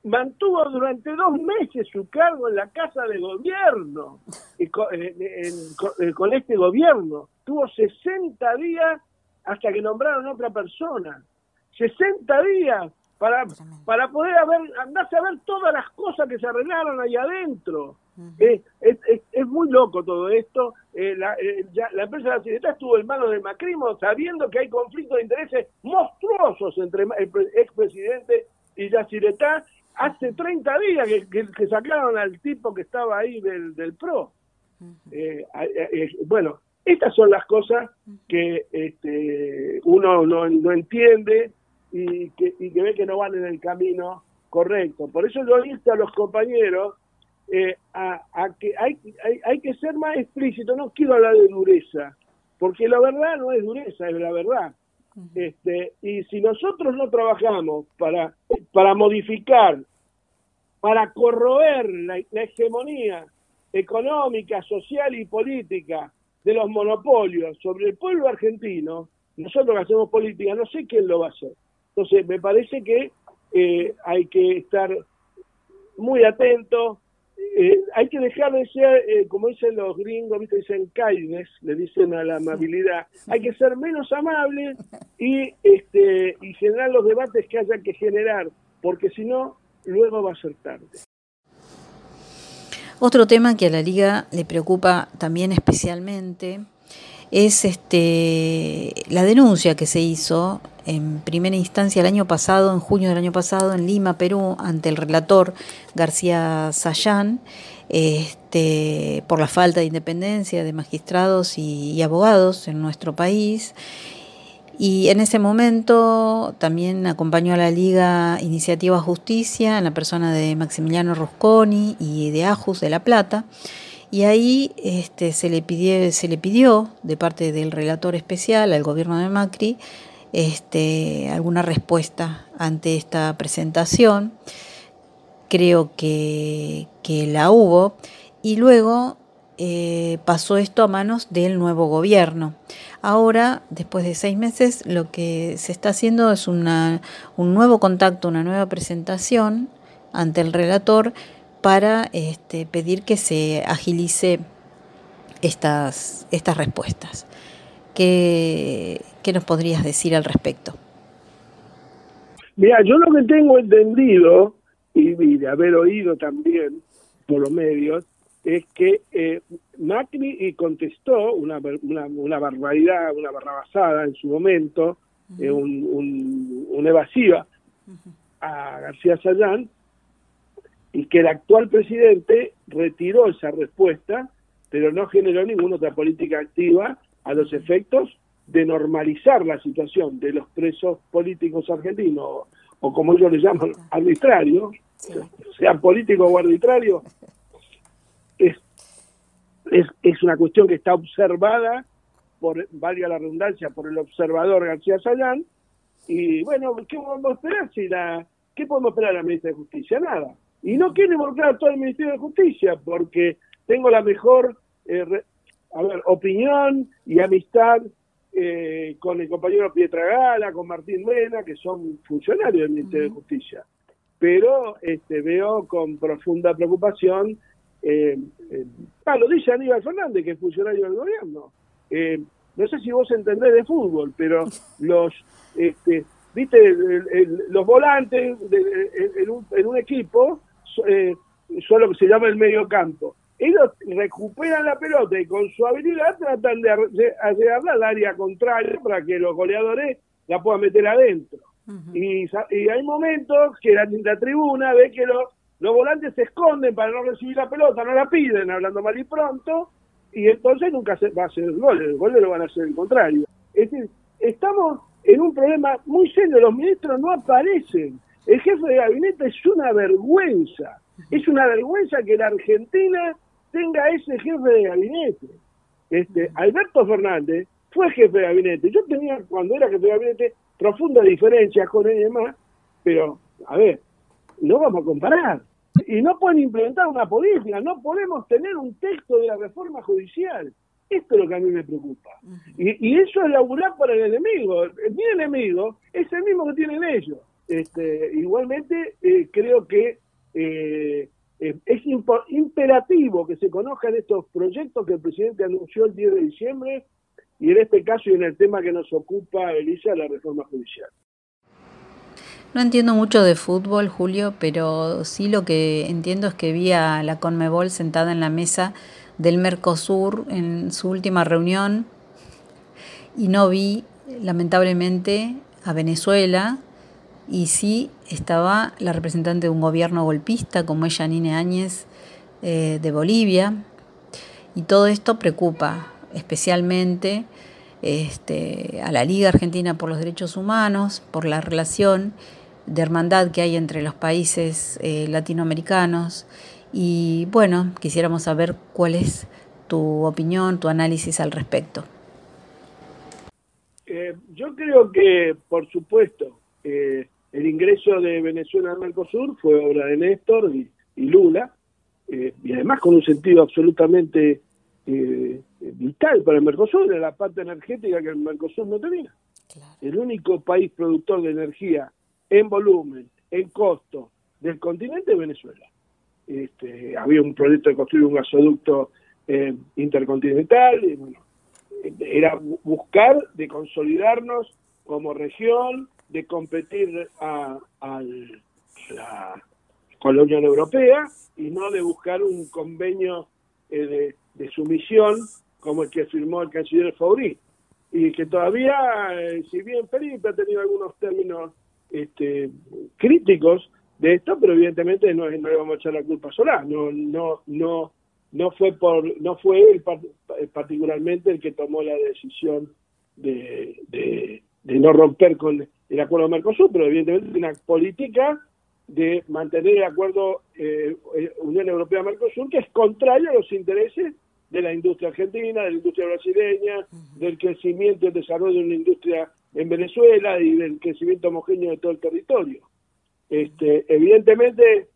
mantuvo durante dos meses su cargo en la Casa de Gobierno, con, este gobierno. Tuvo 60 días hasta que nombraron a otra persona. 60 días para, para poder haber, andarse a ver todas las cosas que se arreglaron ahí adentro. es, es, muy loco todo esto. Eh, la, eh, la, empresa de la Cineta estuvo en manos de Macrimo sabiendo que hay conflictos de intereses monstruosos entre el expresidente y Yacyretá hace 30 días que, sacaron al tipo que estaba ahí del, del PRO. Eh, eh, bueno, estas son las cosas que este, uno no, no entiende y que, y que ve que no van en el camino correcto. Por eso yo insto a los compañeros eh, a, que hay, hay, que ser más explícito, no quiero hablar de dureza, porque la verdad no es dureza, es la verdad. Este, y si nosotros no trabajamos para, para modificar, para corroer la, hegemonía económica, social y política de los monopolios sobre el pueblo argentino, nosotros que hacemos política, no sé quién lo va a hacer. Entonces, me parece que eh, hay que estar muy atentos, eh, hay que dejar de ser, eh, como dicen los gringos, ¿viste? dicen kindness, le dicen a la amabilidad, hay que ser menos amable y, este, y generar los debates que haya que generar, porque si no, luego va a ser tarde. Otro tema que a la liga le preocupa también especialmente es este, la denuncia que se hizo en primera instancia el año pasado, en junio del año pasado, en Lima, Perú, ante el relator García Sayán, este, por la falta de independencia de magistrados y, abogados en nuestro país. Y en ese momento también acompañó a la Liga Iniciativa Justicia en la persona de Maximiliano Rosconi y de Ajus de La Plata. Y ahí este, se, le pidió, se le pidió de parte del relator especial al gobierno de Macri este, alguna respuesta ante esta presentación. Creo que, la hubo. Y luego eh, pasó esto a manos del nuevo gobierno. Ahora, después de seis meses, lo que se está haciendo es una, un nuevo contacto, una nueva presentación ante el relator para este, pedir que se agilice estas, estas respuestas. ¿Qué, ¿Qué nos podrías decir al respecto? Mira, yo lo que tengo entendido, y, de haber oído también por los medios, es que eh, Macri contestó una, una, barbaridad, una barrabasada en su momento, eh, un, una evasiva a García Sayán, y que el actual presidente retiró esa respuesta, pero no generó ninguna otra política activa a los efectos de normalizar la situación de los presos políticos argentinos, o como ellos le llaman, arbitrarios, (laughs) sean políticos o arbitrarios, es, es una cuestión que está observada, por valga la redundancia, por el observador García Sayán, y bueno, ¿qué podemos esperar si la, qué podemos esperar a la ministra de Justicia? Nada. Y no quiero involucrar a todo el Ministerio de Justicia porque tengo la mejor eh, a ver, opinión y amistad eh, con el compañero Pietragala, con Martín Mena, que son funcionarios del Ministerio de Justicia. Pero este, veo con profunda preocupación, eh, eh, ah, lo dice Aníbal Fernández, que es funcionario del gobierno. Eh, no sé si vos entendés de fútbol, pero (laughs) los, este, viste, los volantes en, un, en, un, equipo son lo que se llama el medio campo ellos recuperan la pelota y con su habilidad tratan de llevarla al área contraria para que los goleadores la puedan meter adentro. y, hay momentos que la, la tribuna ve que los, los volantes se esconden para no recibir la pelota, no la piden, hablando mal y pronto, y entonces nunca se va a hacer el gol, el gol lo van a hacer el contrario. Es decir, estamos en un problema muy serio, los ministros no aparecen. El jefe de gabinete es una vergüenza, es una vergüenza que la Argentina tenga ese jefe de gabinete. Este, Alberto Fernández fue jefe de gabinete. Yo tenía, cuando era jefe de gabinete, profundas diferencias con él y demás, pero, a ver, no vamos a comparar. Y no pueden implementar una política, no podemos tener un texto de la reforma judicial. Esto es lo que a mí me preocupa. Y, eso es laburar para el enemigo. Mi enemigo es el mismo que tienen ellos. Este, igualmente, eh, creo que eh, eh, es imperativo que se conozcan estos proyectos que el presidente anunció el 10 de diciembre y en este caso y en el tema que nos ocupa, Elisa, la reforma judicial. No entiendo mucho de fútbol, Julio, pero sí lo que entiendo es que vi a la Conmebol sentada en la mesa del Mercosur en su última reunión y no vi, lamentablemente, a Venezuela, y sí estaba la representante de un gobierno golpista como es Janine Áñez eh, de Bolivia. Y todo esto preocupa especialmente este, a la Liga Argentina por los Derechos Humanos, por la relación de hermandad que hay entre los países eh, latinoamericanos Y bueno, quisiéramos saber cuál es tu opinión, tu análisis al respecto. Eh, yo creo que, por supuesto, eh, el ingreso de Venezuela al Mercosur fue obra de Néstor y, Lula, eh, y además con un sentido absolutamente vital para el Mercosur, de la parte energética que el Mercosur no tenía. El único país productor de energía en volumen, en costo del continente es Venezuela. Este, había un proyecto de construir un gasoducto eh, intercontinental, y bueno, era buscar de consolidarnos como región, de competir a, la, con la Unión Europea y no de buscar un convenio eh, de, sumisión como el que firmó el canciller Faurí. Y que todavía, eh, si bien Felipe ha tenido algunos términos este, críticos de esto, pero evidentemente no, no le vamos a echar la culpa sola, no, no, no, no fue por, no fue él particularmente el que tomó la decisión de, de, no romper con el acuerdo de Mercosur, pero evidentemente una política de mantener el acuerdo eh, Unión Europea-Mercosur que es contrario a los intereses de la industria argentina, de la industria brasileña, del crecimiento y el desarrollo de una industria en Venezuela y del crecimiento homogéneo de todo el territorio. Este, evidentemente,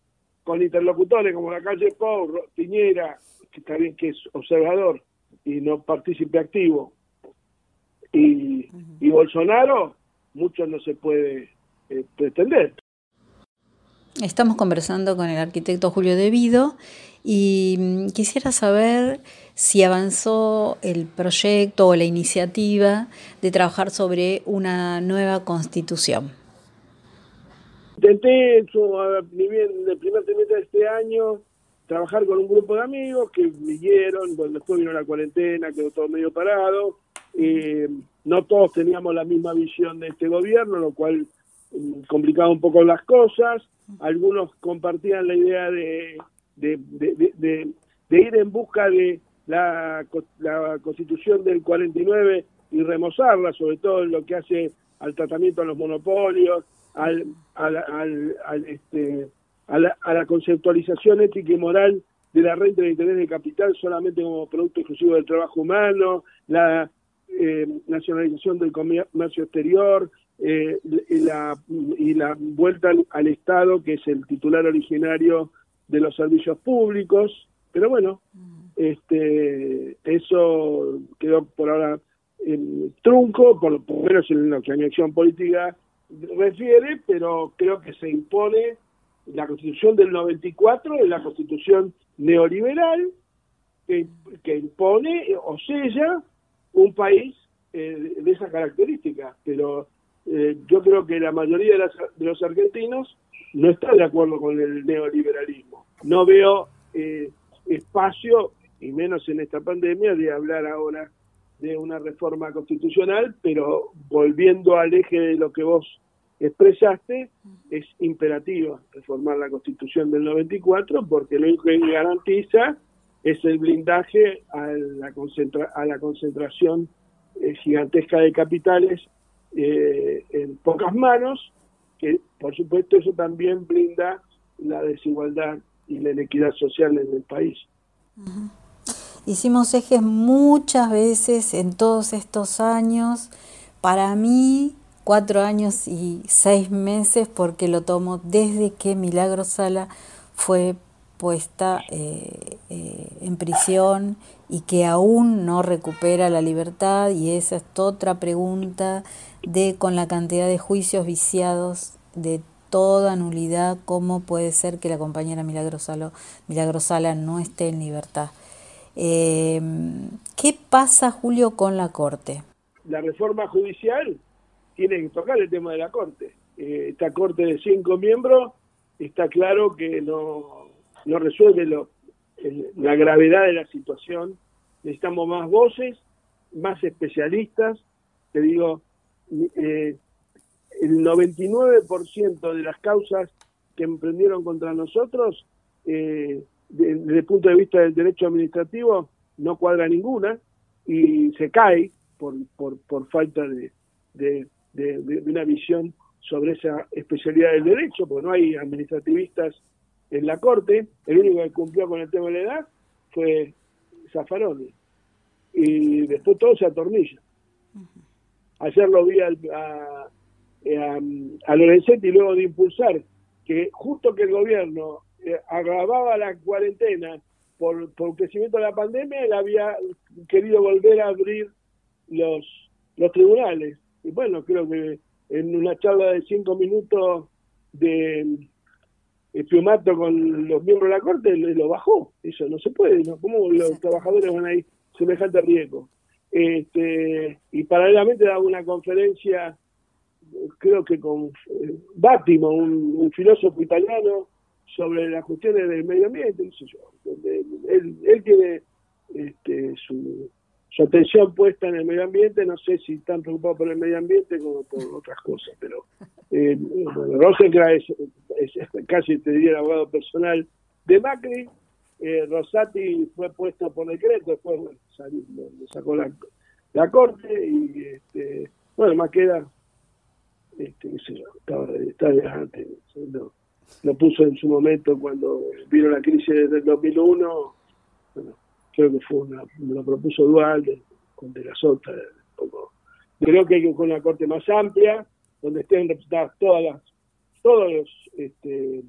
con interlocutores como la calle Pau, Piñera, que está bien que es observador y no partícipe activo, y, Bolsonaro, mucho no se puede eh, pretender. Estamos conversando con el arquitecto Julio Devido y mm, quisiera saber si avanzó el proyecto o la iniciativa de trabajar sobre una nueva constitución. Intenté, en el primer trimestre de este año, trabajar con un grupo de amigos que vinieron, bueno, después vino la cuarentena, quedó todo medio parado. Eh, no todos teníamos la misma visión de este gobierno, lo cual mm, complicaba un poco las cosas. Algunos compartían la idea de, de, de, de ir en busca de la, la constitución del 49 y remozarla, sobre todo en lo que hace al tratamiento de los monopolios, al, al, al, este, a, la, a la conceptualización ética y moral de la renta de interés de capital solamente como producto exclusivo del trabajo humano, la eh, nacionalización del comercio exterior eh, y, la, y la vuelta al Estado, que es el titular originario de los servicios públicos. Pero bueno, este, eso quedó por ahora en trunco, por, lo menos en lo que a mi acción política refiere, pero creo que se impone la constitución del 94, es la constitución neoliberal que, impone o sella un país eh, de esa característica, pero eh, yo creo que la mayoría de, de, los argentinos no está de acuerdo con el neoliberalismo. No veo eh, espacio y menos en esta pandemia, de hablar ahora de una reforma constitucional, pero volviendo al eje de lo que vos expresaste, es imperativo reformar la constitución del 94 porque lo que garantiza es el blindaje a la, concentra a la concentración eh, gigantesca de capitales eh, en pocas manos, que por supuesto eso también blinda la desigualdad y la inequidad social en el país. Hicimos ejes muchas veces en todos estos años. Para mí, cuatro años y seis meses, porque lo tomo desde que Milagro Sala fue puesta eh, eh, en prisión y que aún no recupera la libertad y esa es otra pregunta de con la cantidad de juicios viciados de toda nulidad, cómo puede ser que la compañera Milagro Sala no esté en libertad. Eh, ¿Qué pasa, Julio, con la Corte? La reforma judicial tiene que tocar el tema de la Corte. Eh, esta Corte de cinco miembros está claro que no, no resuelve lo, la gravedad de la situación. Necesitamos más voces, más especialistas. Te digo, eh, el 99% de las causas que emprendieron contra nosotros eh, desde el punto de vista del derecho administrativo no cuadra ninguna y se cae por, por, por falta de, de, una visión sobre esa especialidad del derecho, porque no hay administrativistas en la corte, el único que cumplió con el tema de la edad fue Zaffaroni. Y después todo se atornilla. Ayer lo vi a, a, a, Lorenzetti luego de impulsar que justo que el gobierno eh, agravaba la cuarentena por, por crecimiento de la pandemia, él había querido volver a abrir los, los tribunales. Y bueno, creo que en una charla de cinco minutos de Piumato con los miembros de la Corte lo bajó. Eso no se puede, ¿no? ¿Cómo los trabajadores van a ir semejante riesgo? Este, y paralelamente daba una conferencia, creo que con eh, Bátimo, un, filósofo italiano, sobre las cuestiones del medio ambiente, él, él tiene este, su, su atención puesta en el medio ambiente, no sé si están preocupados por el medio ambiente como por otras cosas, pero eh, es, casi te diría el abogado personal de Macri, eh, Rosati fue puesto por decreto, después salió, le sacó la, la corte y este, bueno, más queda, este, qué sé estaba, estaba lo, lo puso en su momento cuando vino la crisis del 2001, bueno, creo que fue una, lo propuso Dual con de las otras, como, creo que hay una corte más amplia, donde estén representadas todas las, todos los, este,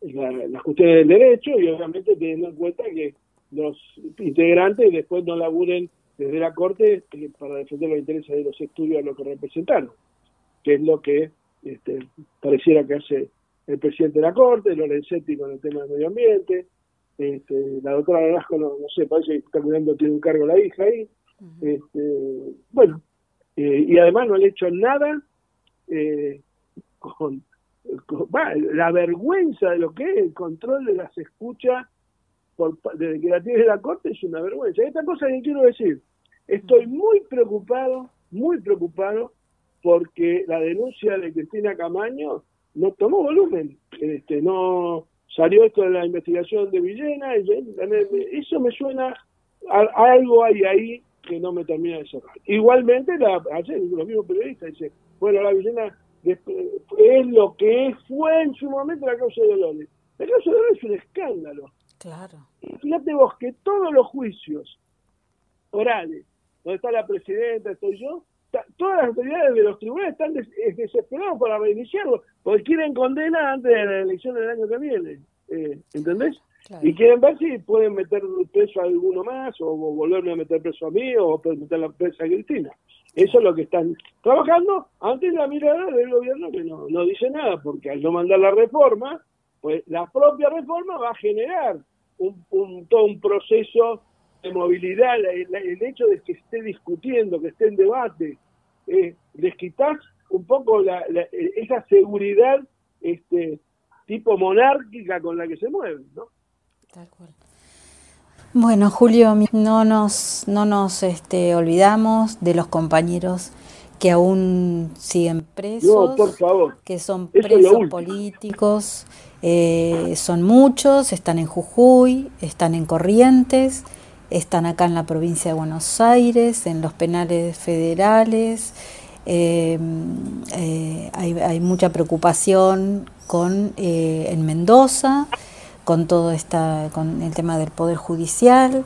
las cuestiones del derecho y obviamente teniendo en cuenta que los integrantes después no laburen desde la Corte eh, para defender los intereses de los estudios a lo que representaron, que es lo que este, pareciera que hace el presidente de la Corte, Lorenzetti con el tema del medio ambiente, este, la doctora Velasco, no, sé, parece que está cuidando, tiene un cargo la hija ahí. este, bueno, eh, y además no han hecho nada eh, con, la vergüenza de lo que es el control de las escuchas por, desde que la tiene la Corte es una vergüenza. esta cosa que quiero decir, estoy muy preocupado, muy preocupado porque la denuncia de Cristina Camaño no tomó volumen, este, no salió esto de la investigación de Villena, y eso me suena, a, algo hay ahí que no me termina de cerrar. Igualmente, la, ayer los mismos periodistas dicen, bueno, la Villena es lo que fue en su momento la causa de Dolores. La causa de Dolores es un escándalo. Claro. fíjate vos que todos los juicios orales, donde está la presidenta, estoy yo, todas las autoridades de los tribunales están desesperados para reiniciarlo, porque quieren condena antes de la elección del año que viene. Eh, ¿Entendés? Y quieren ver si pueden meter preso a alguno más, o, volverme a meter preso a mí, o meter la presa a Cristina. Eso es lo que están trabajando antes de la mirada del gobierno que no, no dice nada, porque al no mandar la reforma, pues la propia reforma va a generar un, un todo un proceso de movilidad, el, hecho de que esté discutiendo, que esté en debate, eh, les quitas un poco la, esa seguridad este tipo monárquica con la que se mueven, ¿no? Tal cual. Bueno, Julio, no nos, no nos este, olvidamos de los compañeros que aún siguen presos, por favor. que son presos políticos, eh, son muchos, están en Jujuy, están en Corrientes, están acá en la provincia de Buenos Aires, en los penales federales. Eh, eh, hay, mucha preocupación con eh, en Mendoza, con todo esta, con el tema del poder judicial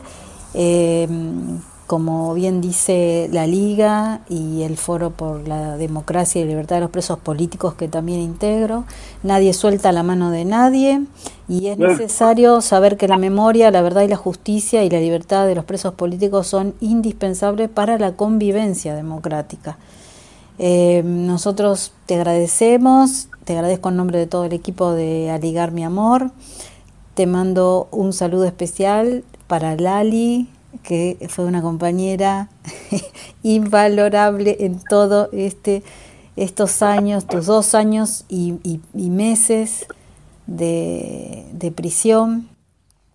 como bien dice la Liga y el Foro por la Democracia y Libertad de los Presos Políticos que también integro, nadie suelta la mano de nadie y es necesario saber que la memoria, la verdad y la justicia y la libertad de los presos políticos son indispensables para la convivencia democrática. Eh, nosotros te agradecemos, te agradezco en nombre de todo el equipo de Aligar Mi Amor, te mando un saludo especial para Lali, que fue una compañera (laughs) invalorable en todo este estos años, tus dos años y, meses de, de, prisión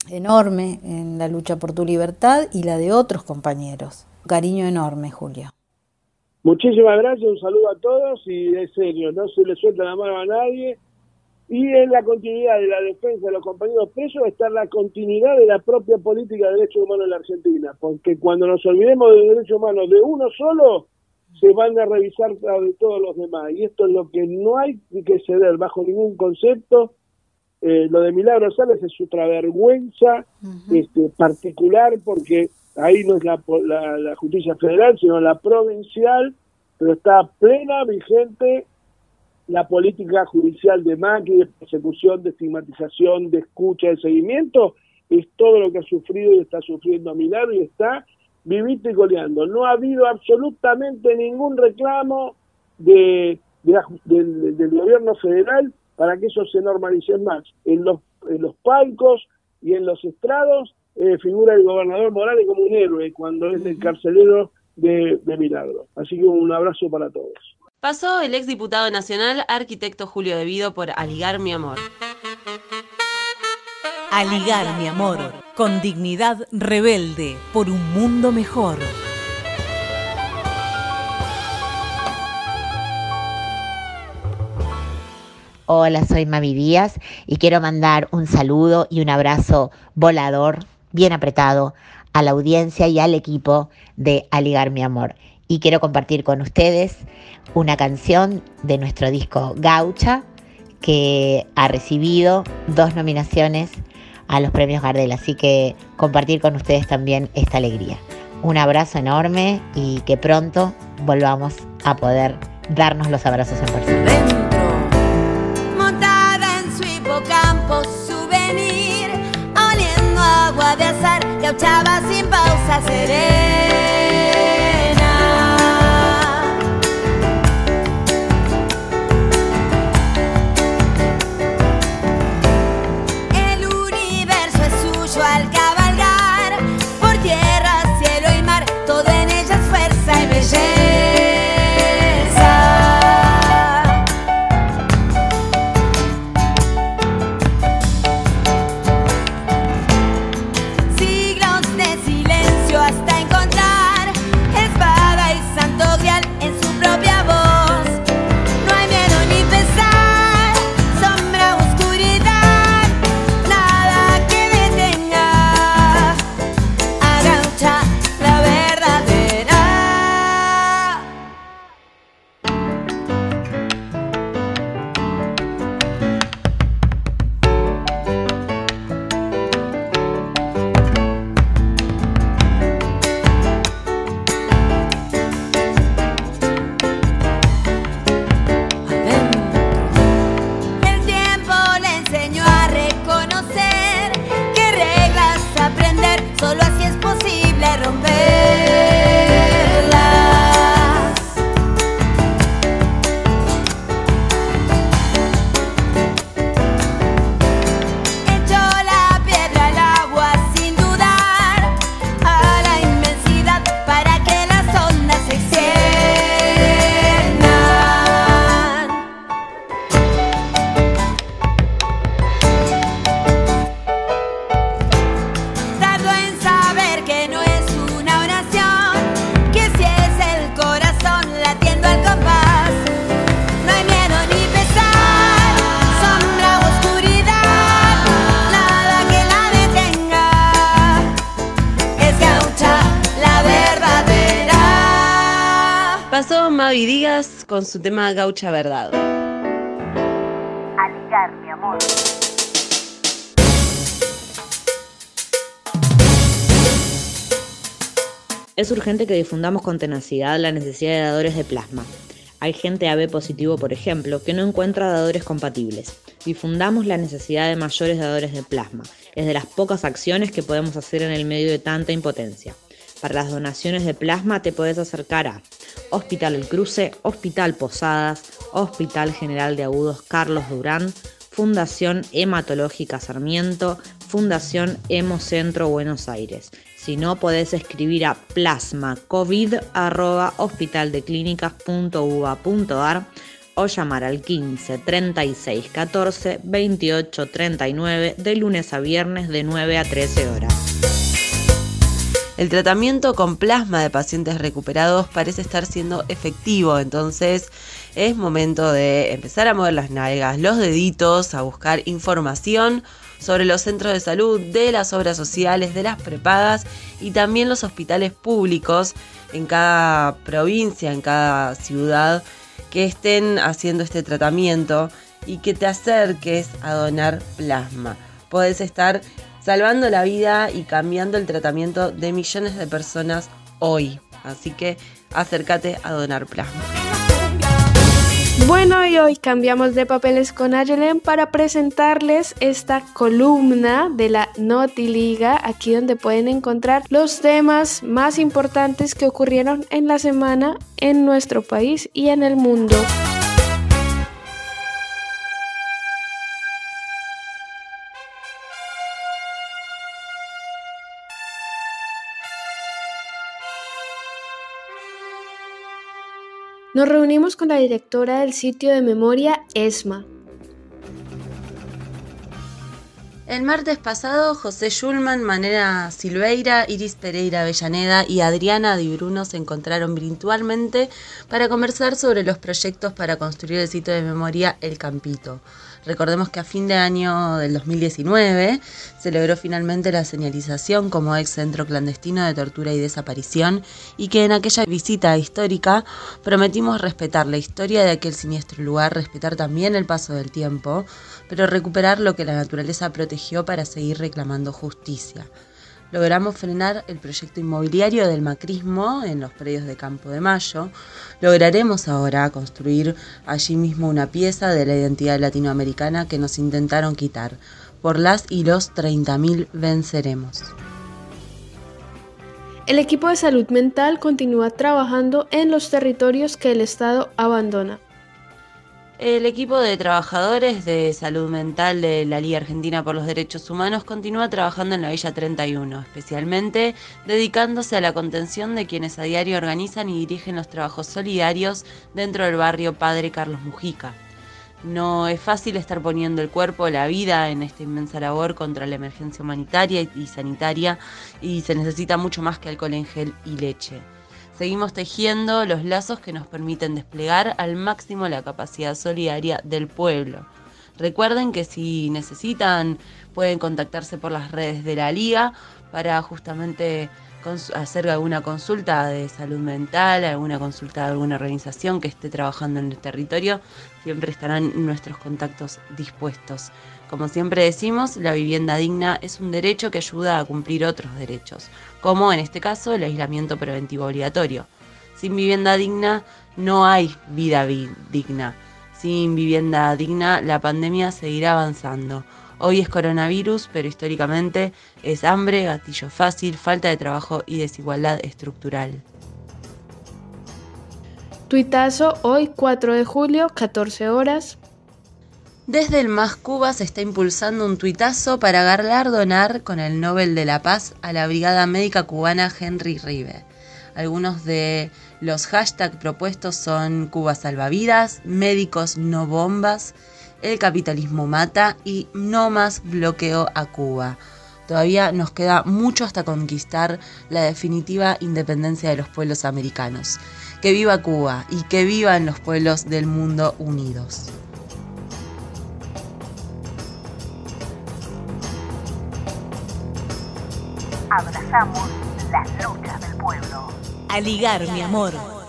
enorme en la lucha por tu libertad y la de otros compañeros. Cariño enorme, Julio. Muchísimas gracias, un saludo a todos y de serio, no se le suelta la mano a nadie y en la continuidad de la defensa de los compañeros presos está la continuidad de la propia política de derechos humanos en la Argentina, porque cuando nos olvidemos de derechos humanos de uno solo, se van a revisar de todos los demás. Y esto es lo que no hay que ceder bajo ningún concepto. Eh, lo de Milagro Sales es otra vergüenza este, particular porque ahí no es la, la, justicia federal, sino la provincial, pero está plena, vigente la política judicial de Macri, de persecución, de estigmatización, de escucha, de seguimiento, es todo lo que ha sufrido y está sufriendo a Milagro y está vivito y coleando. No ha habido absolutamente ningún reclamo de, del, gobierno federal para que eso se normalice más. En los, en los palcos y en los estrados eh, figura el gobernador Morales como un héroe cuando es el carcelero de, de Milagro. Así que un abrazo para todos. Pasó el exdiputado nacional, arquitecto Julio Devido, por Aligar mi amor. Aligar mi amor, con dignidad rebelde, por un mundo mejor. Hola, soy Mavi Díaz y quiero mandar un saludo y un abrazo volador, bien apretado, a la audiencia y al equipo de Aligar mi amor. Y quiero compartir con ustedes una canción de nuestro disco Gaucha que ha recibido dos nominaciones a los premios Gardel. Así que compartir con ustedes también esta alegría. Un abrazo enorme y que pronto volvamos a poder darnos los abrazos en persona. gauchaba sin pausa serena. Con su tema Gaucha Verdad. Aligar, mi amor. Es urgente que difundamos con tenacidad la necesidad de dadores de plasma. Hay gente AB positivo, por ejemplo, que no encuentra dadores compatibles. Difundamos la necesidad de mayores dadores de plasma. Es de las pocas acciones que podemos hacer en el medio de tanta impotencia. Para las donaciones de plasma te puedes acercar a Hospital El Cruce, Hospital Posadas, Hospital General de Agudos Carlos Durán, Fundación Hematológica Sarmiento, Fundación Hemocentro Buenos Aires. Si no, podés escribir a plasmacovid.hospitaldeclínicas.uva.ar o llamar al 15 36 14 28 39 de lunes a viernes de 9 a 13 horas. El tratamiento con plasma de pacientes recuperados parece estar siendo efectivo, entonces es momento de empezar a mover las nalgas, los deditos, a buscar información sobre los centros de salud, de las obras sociales, de las prepagas y también los hospitales públicos en cada provincia, en cada ciudad que estén haciendo este tratamiento y que te acerques a donar plasma. Podés estar salvando la vida y cambiando el tratamiento de millones de personas hoy. Así que acércate a donar plasma. Bueno, y hoy cambiamos de papeles con Ayelen para presentarles esta columna de la Noti Liga, aquí donde pueden encontrar los temas más importantes que ocurrieron en la semana en nuestro país y en el mundo. Nos reunimos con la directora del sitio de memoria ESMA. El martes pasado, José Schulman, Manera Silveira, Iris Pereira Avellaneda y Adriana Di Bruno se encontraron virtualmente para conversar sobre los proyectos para construir el sitio de memoria El Campito. Recordemos que a fin de año del 2019 se logró finalmente la señalización como ex centro clandestino de tortura y desaparición y que en aquella visita histórica prometimos respetar la historia de aquel siniestro lugar, respetar también el paso del tiempo, pero recuperar lo que la naturaleza protegió para seguir reclamando justicia logramos frenar el proyecto inmobiliario del macrismo en los predios de Campo de Mayo. Lograremos ahora construir allí mismo una pieza de la identidad latinoamericana que nos intentaron quitar. Por las y los 30.000 venceremos. El equipo de salud mental continúa trabajando en los territorios que el Estado abandona. El equipo de trabajadores de salud mental de la Liga Argentina por los Derechos Humanos continúa trabajando en la Villa 31, especialmente dedicándose a la contención de quienes a diario organizan y dirigen los trabajos solidarios dentro del barrio Padre Carlos Mujica. No es fácil estar poniendo el cuerpo, la vida en esta inmensa labor contra la emergencia humanitaria y sanitaria y se necesita mucho más que alcohol en gel y leche. Seguimos tejiendo los lazos que nos permiten desplegar al máximo la capacidad solidaria del pueblo. Recuerden que si necesitan pueden contactarse por las redes de la liga para justamente hacer alguna consulta de salud mental, alguna consulta de alguna organización que esté trabajando en el territorio, siempre estarán nuestros contactos dispuestos. Como siempre decimos, la vivienda digna es un derecho que ayuda a cumplir otros derechos, como en este caso el aislamiento preventivo obligatorio. Sin vivienda digna no hay vida digna. Sin vivienda digna la pandemia seguirá avanzando. Hoy es coronavirus, pero históricamente es hambre, gatillo fácil, falta de trabajo y desigualdad estructural. Tuitazo hoy 4 de julio, 14 horas. Desde el Más Cuba se está impulsando un tuitazo para galardonar con el Nobel de la Paz a la Brigada Médica Cubana Henry Rive. Algunos de los hashtags propuestos son Cuba Salvavidas, Médicos No Bombas, el capitalismo mata y no más bloqueo a Cuba. Todavía nos queda mucho hasta conquistar la definitiva independencia de los pueblos americanos. Que viva Cuba y que vivan los pueblos del mundo unidos. Abrazamos las luchas del pueblo. A ligar, mi amor.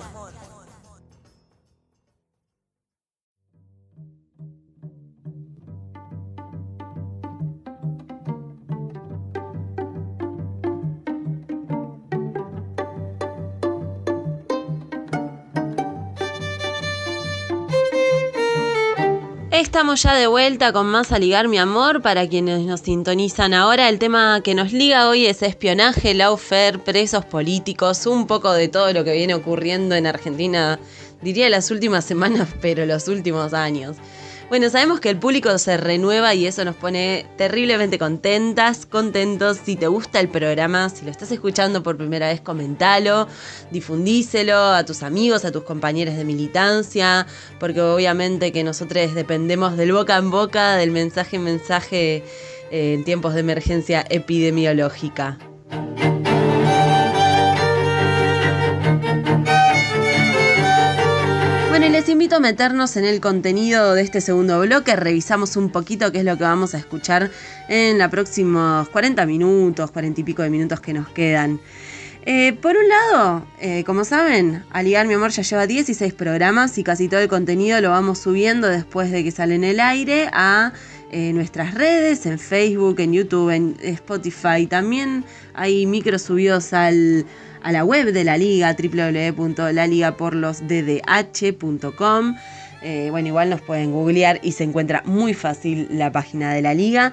Estamos ya de vuelta con más a ligar mi amor para quienes nos sintonizan ahora. El tema que nos liga hoy es espionaje, lawfare, presos políticos, un poco de todo lo que viene ocurriendo en Argentina, diría las últimas (laughs) semanas, pero los últimos años. Bueno, sabemos que el público se renueva y eso nos pone terriblemente contentas, contentos. Si te gusta el programa, si lo estás escuchando por primera vez, comentalo, difundíselo a tus amigos, a tus compañeros de militancia, porque obviamente que nosotros dependemos del boca en boca, del mensaje en mensaje eh, en tiempos de emergencia epidemiológica. Meternos en el contenido de este segundo bloque. Revisamos un poquito qué es lo que vamos a escuchar en los próximos 40 minutos, 40 y pico de minutos que nos quedan. Eh, por un lado, eh, como saben, Aligar Mi Amor ya lleva 16 programas y casi todo el contenido lo vamos subiendo después de que sale en el aire a eh, nuestras redes, en Facebook, en YouTube, en Spotify. También hay micros subidos al, a la web de la liga, www.laligaporlosddh.com. bueno, igual nos pueden googlear y se encuentra muy fácil la página de la liga.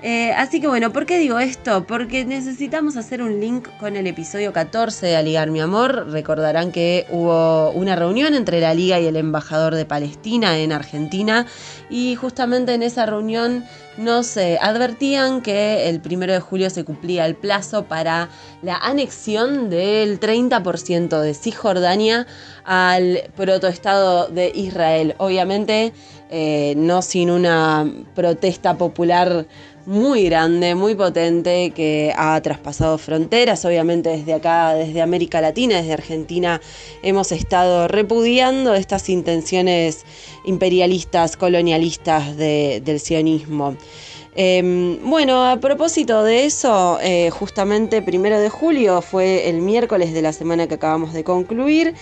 Eh, así que bueno, ¿por qué digo esto? Porque necesitamos hacer un link con el episodio 14 de Aligar Mi Amor. Recordarán que hubo una reunión entre la Liga y el embajador de Palestina en Argentina y justamente en esa reunión nos advertían que el primero de julio se cumplía el plazo para la anexión del 30% de Cisjordania al protoestado de Israel. Obviamente eh, no sin una protesta popular muy grande, muy potente, que ha traspasado fronteras. Obviamente desde acá, desde América Latina, desde Argentina, hemos estado repudiando estas intenciones imperialistas, colonialistas del sionismo. Em, bueno, a propósito de eso, eh, justamente primero de julio fue el miércoles de la semana que acabamos de concluir.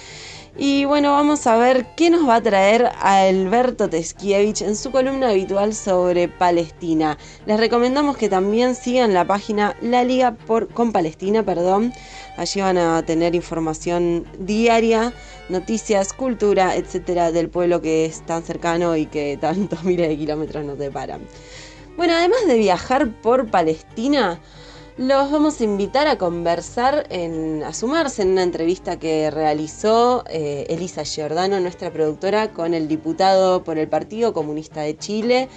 Y bueno, vamos a ver qué nos va a traer Alberto Teskiewicz en su columna habitual sobre Palestina. Les recomendamos que también sigan la página La Liga por, con Palestina, perdón. Allí van a tener información diaria, noticias, cultura, etcétera, del pueblo que es tan cercano y que tantos (laughs) miles de kilómetros nos separan. Bueno, además de viajar por Palestina, los vamos a invitar a conversar, en, a sumarse en una entrevista que realizó eh, Elisa Giordano, nuestra productora, con el diputado por el Partido Comunista de Chile,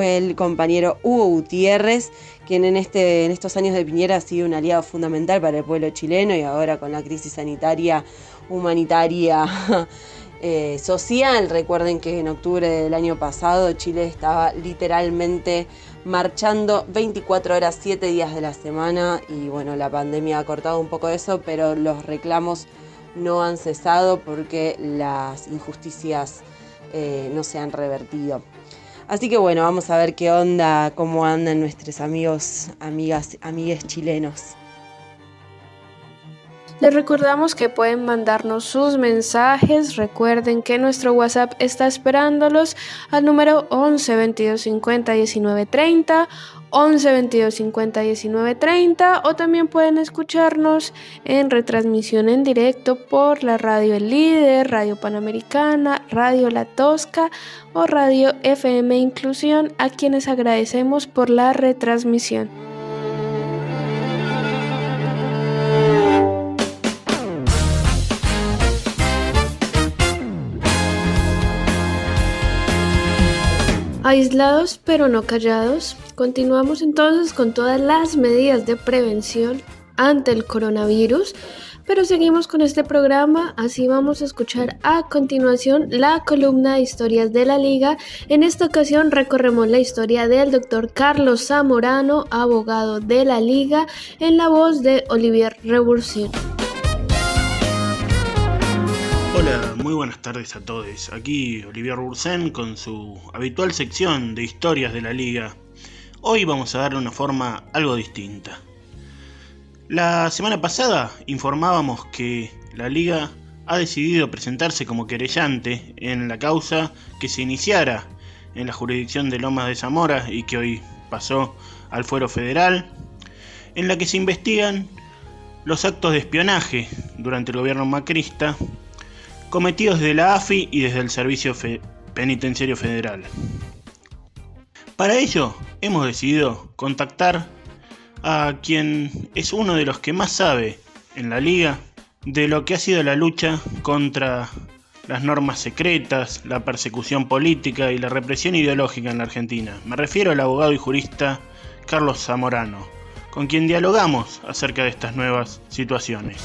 el compañero Hugo Gutiérrez, quien en, este, en estos años de Piñera ha sido un aliado fundamental para el pueblo chileno y ahora con la crisis sanitaria, humanitaria. (laughs) Eh, social, recuerden que en octubre del año pasado Chile estaba literalmente marchando 24 horas, 7 días de la semana y bueno, la pandemia ha cortado un poco eso, pero los reclamos no han cesado porque las injusticias eh, no se han revertido. Así que bueno, vamos a ver qué onda, cómo andan nuestros amigos, amigas, amigues chilenos. Les recordamos que pueden mandarnos sus mensajes. Recuerden que nuestro WhatsApp está esperándolos al número 11 22 50 19 30. 11 22 50 19 30 o también pueden escucharnos en retransmisión en directo por la radio El Líder, Radio Panamericana, Radio La Tosca o Radio FM Inclusión a quienes agradecemos por la retransmisión. Aislados pero no callados, continuamos entonces con todas las medidas de prevención ante el coronavirus, pero seguimos con este programa, así vamos a escuchar a continuación la columna de historias de la liga. En esta ocasión recorremos la historia del doctor Carlos Zamorano, abogado de la liga, en la voz de Olivier Rebursión. Hola, muy buenas tardes a todos. Aquí Olivier Bursen con su habitual sección de historias de la liga. Hoy vamos a darle una forma algo distinta. La semana pasada informábamos que la liga ha decidido presentarse como querellante en la causa que se iniciara en la jurisdicción de Lomas de Zamora y que hoy pasó al fuero federal, en la que se investigan los actos de espionaje durante el gobierno macrista cometidos desde la AFI y desde el Servicio Penitenciario Federal. Para ello, hemos decidido contactar a quien es uno de los que más sabe en la liga de lo que ha sido la lucha contra las normas secretas, la persecución política y la represión ideológica en la Argentina. Me refiero al abogado y jurista Carlos Zamorano, con quien dialogamos acerca de estas nuevas situaciones.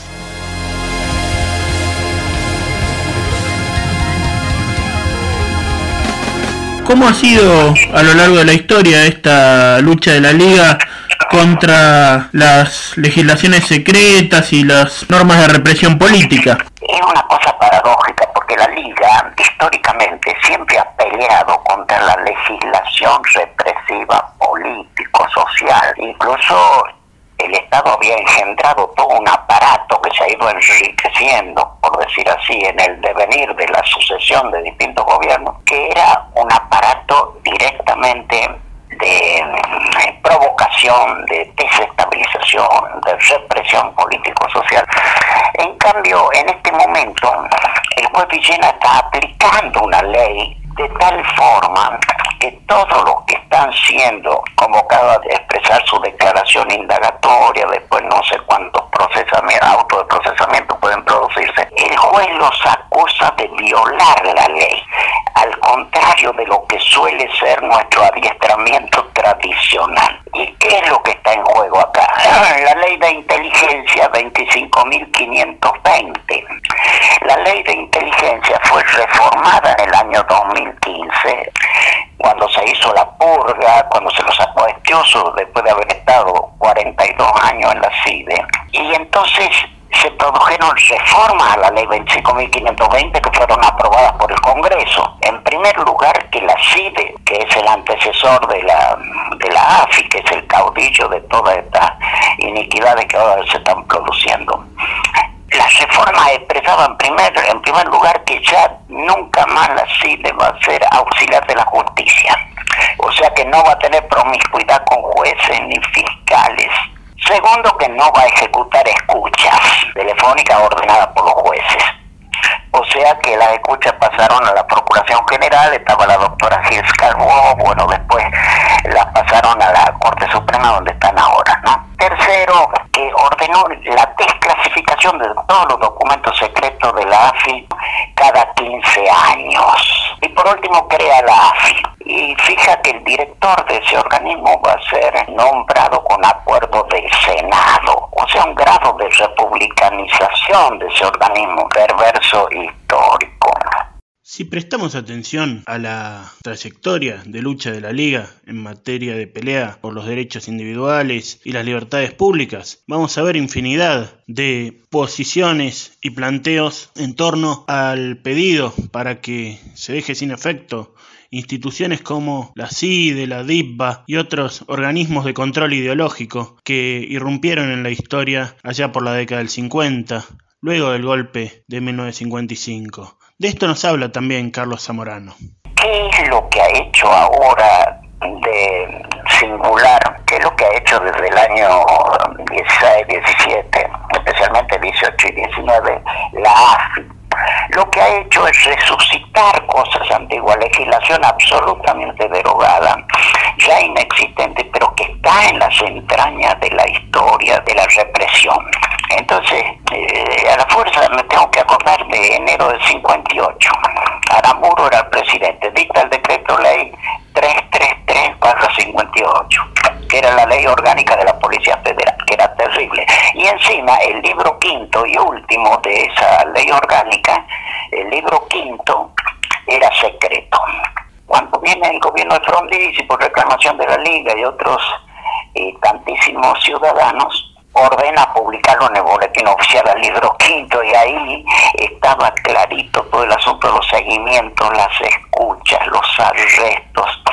¿Cómo ha sido a lo largo de la historia esta lucha de la liga contra las legislaciones secretas y las normas de represión política? Es una cosa paradójica porque la liga históricamente siempre ha peleado contra la legislación represiva político-social. Incluso el Estado había engendrado todo un aparato ido enriqueciendo, por decir así, en el devenir de la sucesión de distintos gobiernos, que era un aparato directamente de eh, provocación, de desestabilización, de represión político-social. En cambio, en este momento, el juez Villena está aplicando una ley de tal forma que todos los que están siendo convocados a expresar su declaración indagatoria, después no sé cuántos procesamientos, autos de procesamiento pueden producirse, el juez los acusa de violar la ley, al contrario de lo que suele ser nuestro adiestramiento tradicional. ¿Y qué es lo que está en juego acá? La ley de inteligencia 25.520. La ley de inteligencia fue reformada en el año 2015 cuando se hizo la purga, cuando se los sacó a después de haber estado 42 años en la CIDE. Y entonces se produjeron reformas a la ley 25.520 que fueron aprobadas por el Congreso. En primer lugar, que la CIDE, que es el antecesor de la, de la AFI, que es el caudillo de todas estas iniquidades que ahora se están produciendo, las reformas expresaban primer, en primer lugar que ya nunca más la CIDE va a ser auxiliar de la justicia. O sea que no va a tener promiscuidad con jueces ni fiscales. Segundo, que no va a ejecutar escuchas telefónicas ordenadas por los jueces. O sea que las escuchas pasaron a la Procuración General, estaba la doctora Gils Calvo, bueno, después las pasaron a la Corte Suprema donde están ahora, ¿no? Tercero, que ordenó la desclasificación de todos los documentos secretos de la AFI cada 15 años. Y por último, crea la AFI. Y fija que el director de ese organismo va a ser nombrado con acuerdo del Senado. O sea, un grado de republicanización de ese organismo perverso histórico. Si prestamos atención a la trayectoria de lucha de la Liga en materia de pelea por los derechos individuales y las libertades públicas, vamos a ver infinidad de posiciones y planteos en torno al pedido para que se deje sin efecto instituciones como la CIDE, la DIPBA y otros organismos de control ideológico que irrumpieron en la historia allá por la década del 50, luego del golpe de 1955. De esto nos habla también Carlos Zamorano. ¿Qué es lo que ha hecho ahora de singular? ¿Qué es lo que ha hecho desde el año 16, 17, especialmente 18 y 19, la AFI? Lo que ha hecho es resucitar cosas antiguas, legislación absolutamente derogada, ya inexistente, pero que está en las entrañas de la historia de la represión. Entonces, eh, a la fuerza me tengo que acordar de enero del 58. Aramburu era el presidente, dicta el decreto ley 333-58, que era la ley orgánica de la Policía Federal, que era terrible. Y encima, el libro quinto y último de esa ley orgánica, el libro quinto, era secreto. Cuando viene el gobierno de Frondizi por reclamación de la Liga y otros eh, tantísimos ciudadanos, ordena publicarlo en el boletín oficial del libro quinto y ahí estaba clarito todo el asunto de los seguimientos, las escuchas, los arrestos,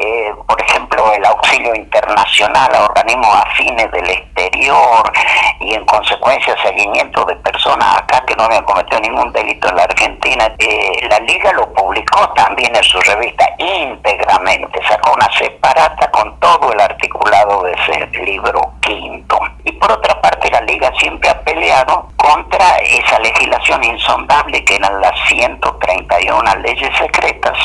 eh, por ejemplo el auxilio internacional a organismos afines del exterior y en consecuencia seguimiento de personas acá que no habían cometido ningún delito en la Argentina. Eh, la Liga lo publicó también en su revista íntegramente, sacó una separata con todo el articulado de ese libro quinto. Y por otra parte, la Liga siempre ha peleado contra esa legislación insondable que eran las 131 leyes secretas,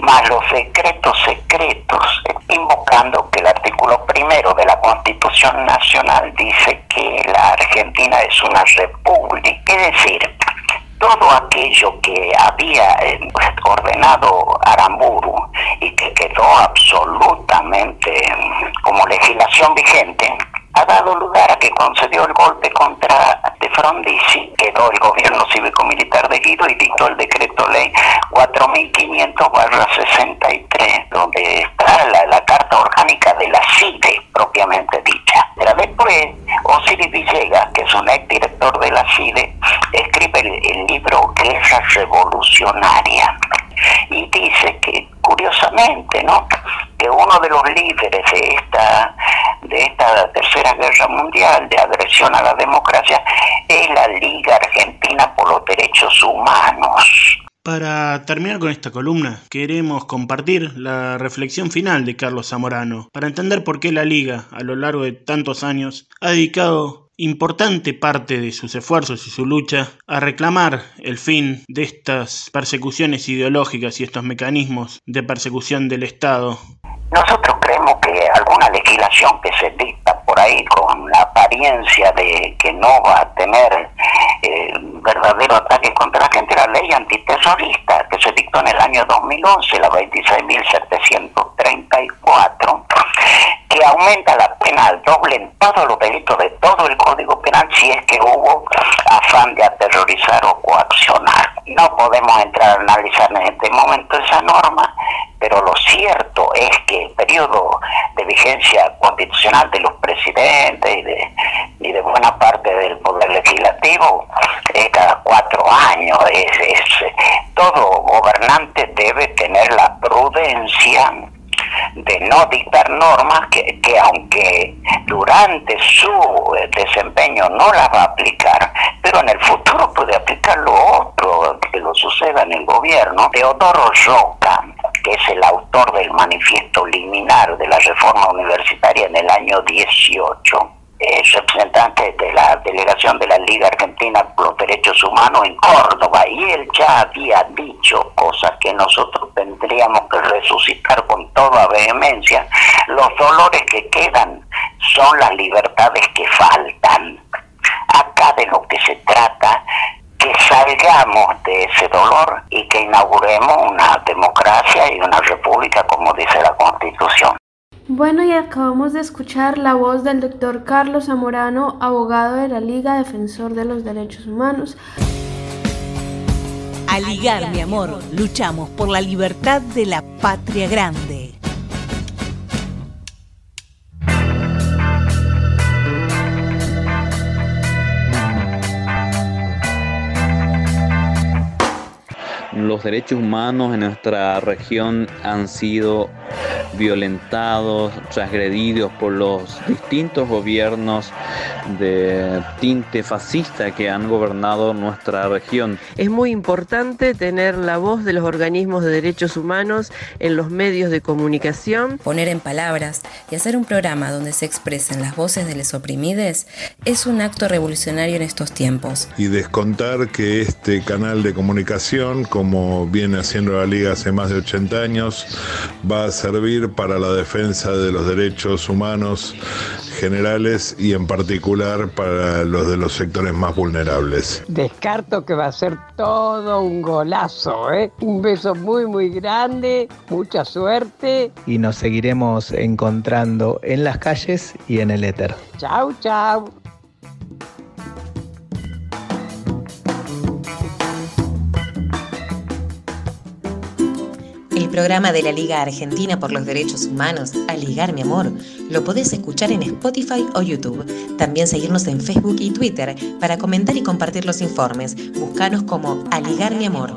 más los secretos secretos, invocando que el artículo primero de la Constitución Nacional dice que la Argentina es una república. Es decir, todo aquello que había eh, ordenado Aramburu y que quedó absolutamente como legislación vigente, ha dado lugar a que concedió el golpe contra De Frondizi, quedó el gobierno cívico-militar de Guido y dictó el decreto ley 4500-63, donde está la, carta orgánica de la CIDE propiamente dicha. Pero después, Osiris Villegas, que es un ex director de la CIDE, escribe el, libro Guerra Revolucionaria y dice que, curiosamente, ¿no? que uno de los líderes de esta, de esta tercera guerra mundial de agresión a la democracia es la Liga Argentina por los Derechos Humanos. Para terminar con esta columna, queremos compartir la reflexión final de Carlos Zamorano, para entender por qué la Liga, a lo largo de tantos años, ha dedicado importante parte de sus esfuerzos y su lucha a reclamar el fin de estas persecuciones ideológicas y estos mecanismos de persecución del Estado. Nosotros creemos que alguna legislación que se dicta por ahí con la apariencia de que no va a tener eh, verdadero ataque contra la gente, la ley antiterrorista que se dictó en el año 2011, la 26.734, que aumenta la pena al doble en todos los delitos de todo el Código Penal si es que hubo afán de aterrorizar o coaccionar. No podemos entrar a analizar en este momento esa norma, pero lo cierto es que el periodo de vigencia constitucional de los presidentes y de, y de buena parte del Poder Legislativo es cada cuatro años. Es, es, todo gobernante debe tener la prudencia de no dictar normas que, que, aunque durante su desempeño no las va a aplicar, pero en el futuro puede aplicar lo otro que lo suceda en el gobierno. Teodoro Roca, que es el autor del manifiesto liminar de la reforma universitaria en el año 18, es representante de la delegación de la Liga Argentina por los Derechos Humanos en Córdoba y él ya había dicho cosas que nosotros tendríamos que resucitar con toda vehemencia. Los dolores que quedan son las libertades que faltan. Acá de lo que se trata que salgamos de ese dolor y que inauguremos una democracia y una república como dice la Constitución. Bueno, y acabamos de escuchar la voz del doctor Carlos Zamorano, abogado de la Liga Defensor de los Derechos Humanos. A ligar, mi amor, luchamos por la libertad de la patria grande. Los derechos humanos en nuestra región han sido violentados, transgredidos por los distintos gobiernos de tinte fascista que han gobernado nuestra región. Es muy importante tener la voz de los organismos de derechos humanos en los medios de comunicación. Poner en palabras y hacer un programa donde se expresen las voces de los oprimidos es un acto revolucionario en estos tiempos. Y descontar que este canal de comunicación, como viene haciendo la Liga hace más de 80 años, va a servir para la defensa de los derechos humanos generales y en particular para los de los sectores más vulnerables. Descarto que va a ser todo un golazo, ¿eh? Un beso muy muy grande, mucha suerte. Y nos seguiremos encontrando en las calles y en el éter. Chau, chau. Programa de la Liga Argentina por los Derechos Humanos, Aligar mi amor, lo podés escuchar en Spotify o YouTube. También seguirnos en Facebook y Twitter para comentar y compartir los informes. Búscanos como Aligar mi amor.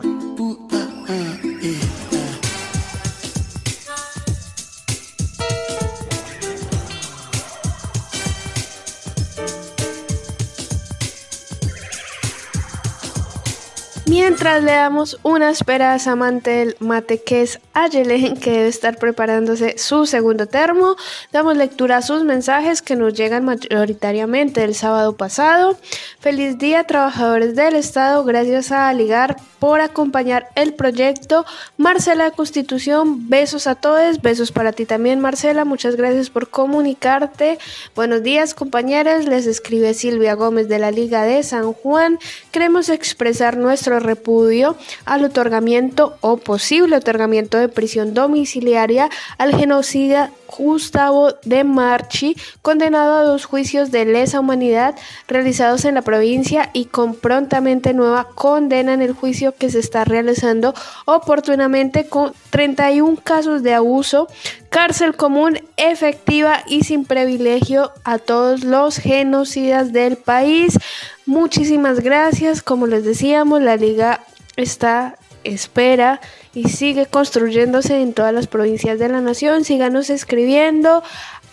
Mientras le damos una espera a Samantha del mate que es Ayelen, que debe estar preparándose su segundo termo, damos lectura a sus mensajes que nos llegan mayoritariamente el sábado pasado. Feliz día, trabajadores del Estado, gracias a Ligar por acompañar el proyecto. Marcela Constitución, besos a todos, besos para ti también, Marcela, muchas gracias por comunicarte. Buenos días, compañeros, les escribe Silvia Gómez de la Liga de San Juan. Queremos expresar nuestro repudio al otorgamiento o posible otorgamiento de prisión domiciliaria al genocida Gustavo de Marchi, condenado a dos juicios de lesa humanidad realizados en la provincia y con prontamente nueva condena en el juicio que se está realizando oportunamente con 31 casos de abuso, cárcel común efectiva y sin privilegio a todos los genocidas del país. Muchísimas gracias. Como les decíamos, la liga está espera y sigue construyéndose en todas las provincias de la nación. Síganos escribiendo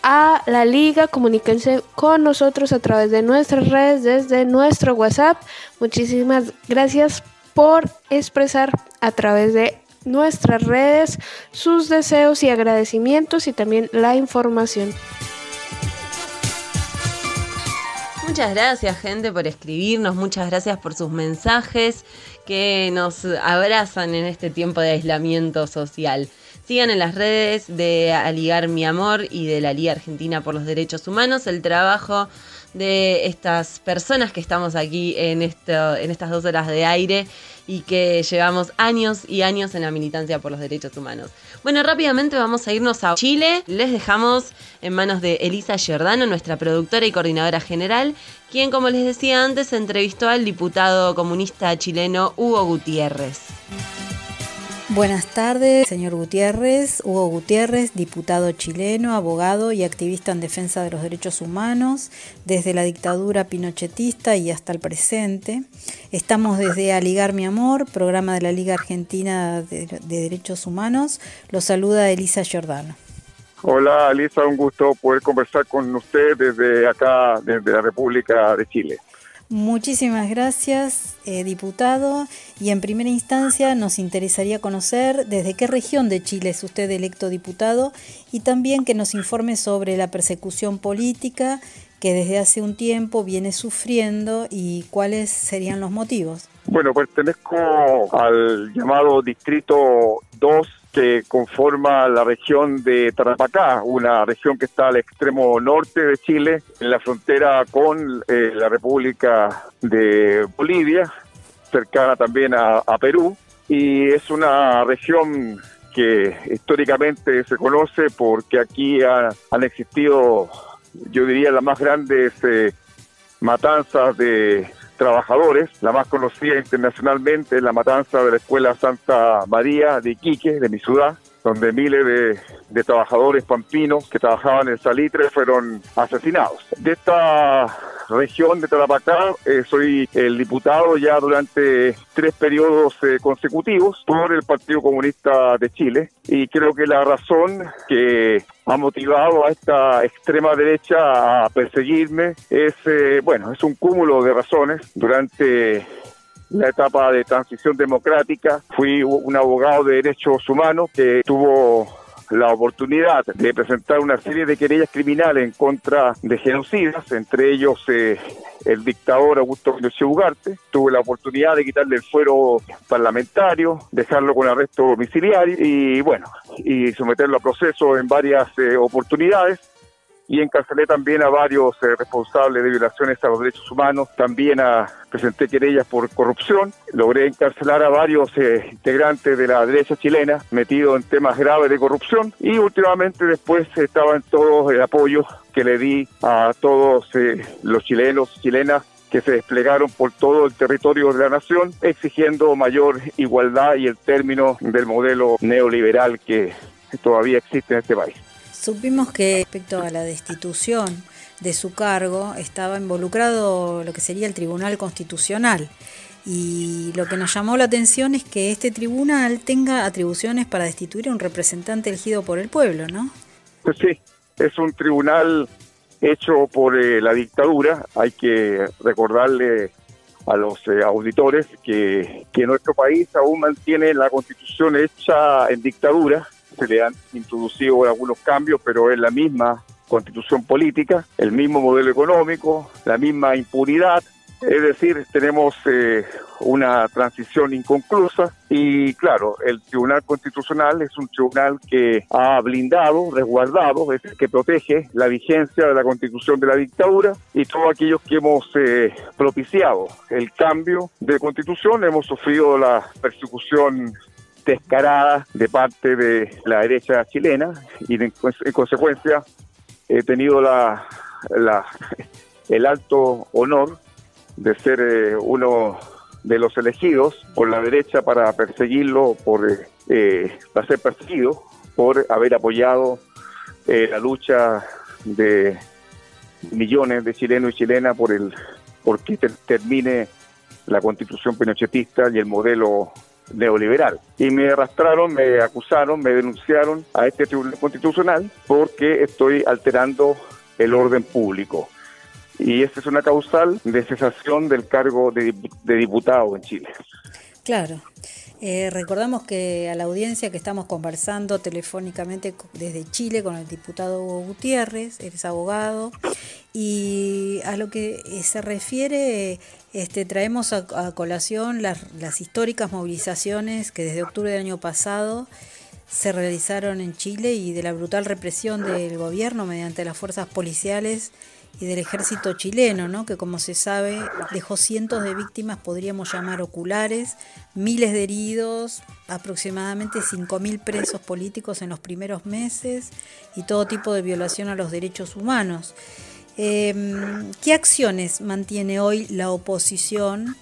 a la liga, comuníquense con nosotros a través de nuestras redes, desde nuestro WhatsApp. Muchísimas gracias por expresar a través de nuestras redes sus deseos y agradecimientos y también la información. Muchas gracias gente por escribirnos, muchas gracias por sus mensajes que nos abrazan en este tiempo de aislamiento social. Sigan en las redes de Aligar Mi Amor y de la Liga Argentina por los Derechos Humanos el trabajo de estas personas que estamos aquí en, en estas dos horas de aire y que llevamos años y años en la militancia por los derechos humanos. Bueno, rápidamente vamos a irnos a Chile. Les dejamos en manos de Elisa Giordano, nuestra productora y coordinadora general, quien, como les decía antes, entrevistó al diputado comunista chileno Hugo Gutiérrez. Buenas tardes, señor Gutiérrez. Hugo Gutiérrez, diputado chileno, abogado y activista en defensa de los derechos humanos, desde la dictadura pinochetista y hasta el presente. Estamos desde Aligar Mi Amor, programa de la Liga Argentina de, de Derechos Humanos. Los saluda Elisa Giordano. Hola, Elisa, un gusto poder conversar con usted desde acá, desde la República de Chile. Muchísimas gracias, eh, diputado. Y en primera instancia nos interesaría conocer desde qué región de Chile es usted electo diputado y también que nos informe sobre la persecución política que desde hace un tiempo viene sufriendo y cuáles serían los motivos. Bueno, pertenezco al llamado Distrito 2 que conforma la región de Tarapacá, una región que está al extremo norte de Chile, en la frontera con eh, la República de Bolivia, cercana también a, Perú, y es una región que históricamente se conoce porque aquí han existido, yo diría, las más grandes eh, matanzas de trabajadores. La más conocida internacionalmente es la matanza de la Escuela Santa María de Iquique, de mi ciudad, donde miles de, trabajadores pampinos que trabajaban en salitre fueron asesinados. De esta región de Tarapacá eh, soy el diputado ya durante tres periodos eh, consecutivos por el Partido Comunista de Chile y creo que la razón que ha motivado a esta extrema derecha a perseguirme es, eh, bueno, es un cúmulo de razones. Durante la etapa de transición democrática fui un abogado de derechos humanos que tuvo la oportunidad de presentar una serie de querellas criminales en contra de genocidas, entre ellos eh, el dictador Augusto Pinochet Ugarte. Tuve la oportunidad de quitarle el fuero parlamentario, dejarlo con arresto domiciliario y bueno, y someterlo a proceso en varias eh, oportunidades y encarcelé también a varios eh, responsables de violaciones a los derechos humanos, también a, presenté querellas por corrupción, logré encarcelar a varios eh, integrantes de la derecha chilena metidos en temas graves de corrupción. Y últimamente después estaba en todo el apoyo que le di a todos eh, los chilenos chilenas que se desplegaron por todo el territorio de la nación, exigiendo mayor igualdad y el término del modelo neoliberal que todavía existe en este país. Supimos que respecto a la destitución de su cargo estaba involucrado lo que sería el Tribunal Constitucional. Y lo que nos llamó la atención es que este tribunal tenga atribuciones para destituir a un representante elegido por el pueblo, ¿no? Sí, es un tribunal hecho por eh, la dictadura. Hay que recordarle a los eh, auditores que, que nuestro país aún mantiene la constitución hecha en dictadura se le han introducido algunos cambios, pero es la misma constitución política, el mismo modelo económico, la misma impunidad. Es decir, tenemos eh, una transición inconclusa y claro, el Tribunal Constitucional es un tribunal que ha blindado, resguardado, es el que protege la vigencia de la constitución de la dictadura y todos aquellos que hemos eh, propiciado el cambio de constitución hemos sufrido la persecución descarada de parte de la derecha chilena y en, consecuencia he tenido la, el alto honor de ser eh, uno de los elegidos por la derecha para perseguirlo, por eh, para ser perseguido por haber apoyado eh, la lucha de millones de chilenos y chilenas por el por que termine la constitución pinochetista y el modelo neoliberal. Y me arrastraron, me acusaron, me denunciaron a este Tribunal Constitucional porque estoy alterando el orden público. Y esta es una causal de cesación del cargo de, diputado en Chile. Claro. Eh, recordamos que a la audiencia que estamos conversando telefónicamente desde Chile con el diputado Gutiérrez, eres abogado, y a lo que eh, se refiere, este, traemos a, colación las, históricas movilizaciones que desde octubre del año pasado se realizaron en Chile y de la brutal represión del gobierno mediante las fuerzas policiales y del ejército chileno, ¿no? que como se sabe dejó cientos de víctimas, podríamos llamar oculares, miles de heridos, aproximadamente 5.000 presos políticos en los primeros meses y todo tipo de violación a los derechos humanos. Em, ¿Qué acciones mantiene hoy la oposición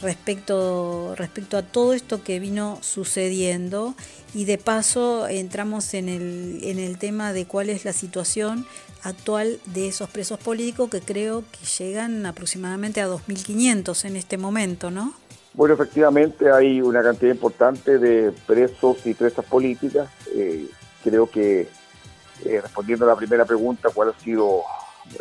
respecto, respecto a todo esto que vino sucediendo? Y de paso entramos en el, en el tema de cuál es la situación actual de esos presos políticos que creo que llegan aproximadamente a 2.500 en este momento, ¿no? Bueno, efectivamente hay una cantidad importante de presos y presas políticas. Eh, creo que eh, respondiendo a la primera pregunta, ¿cuál ha sido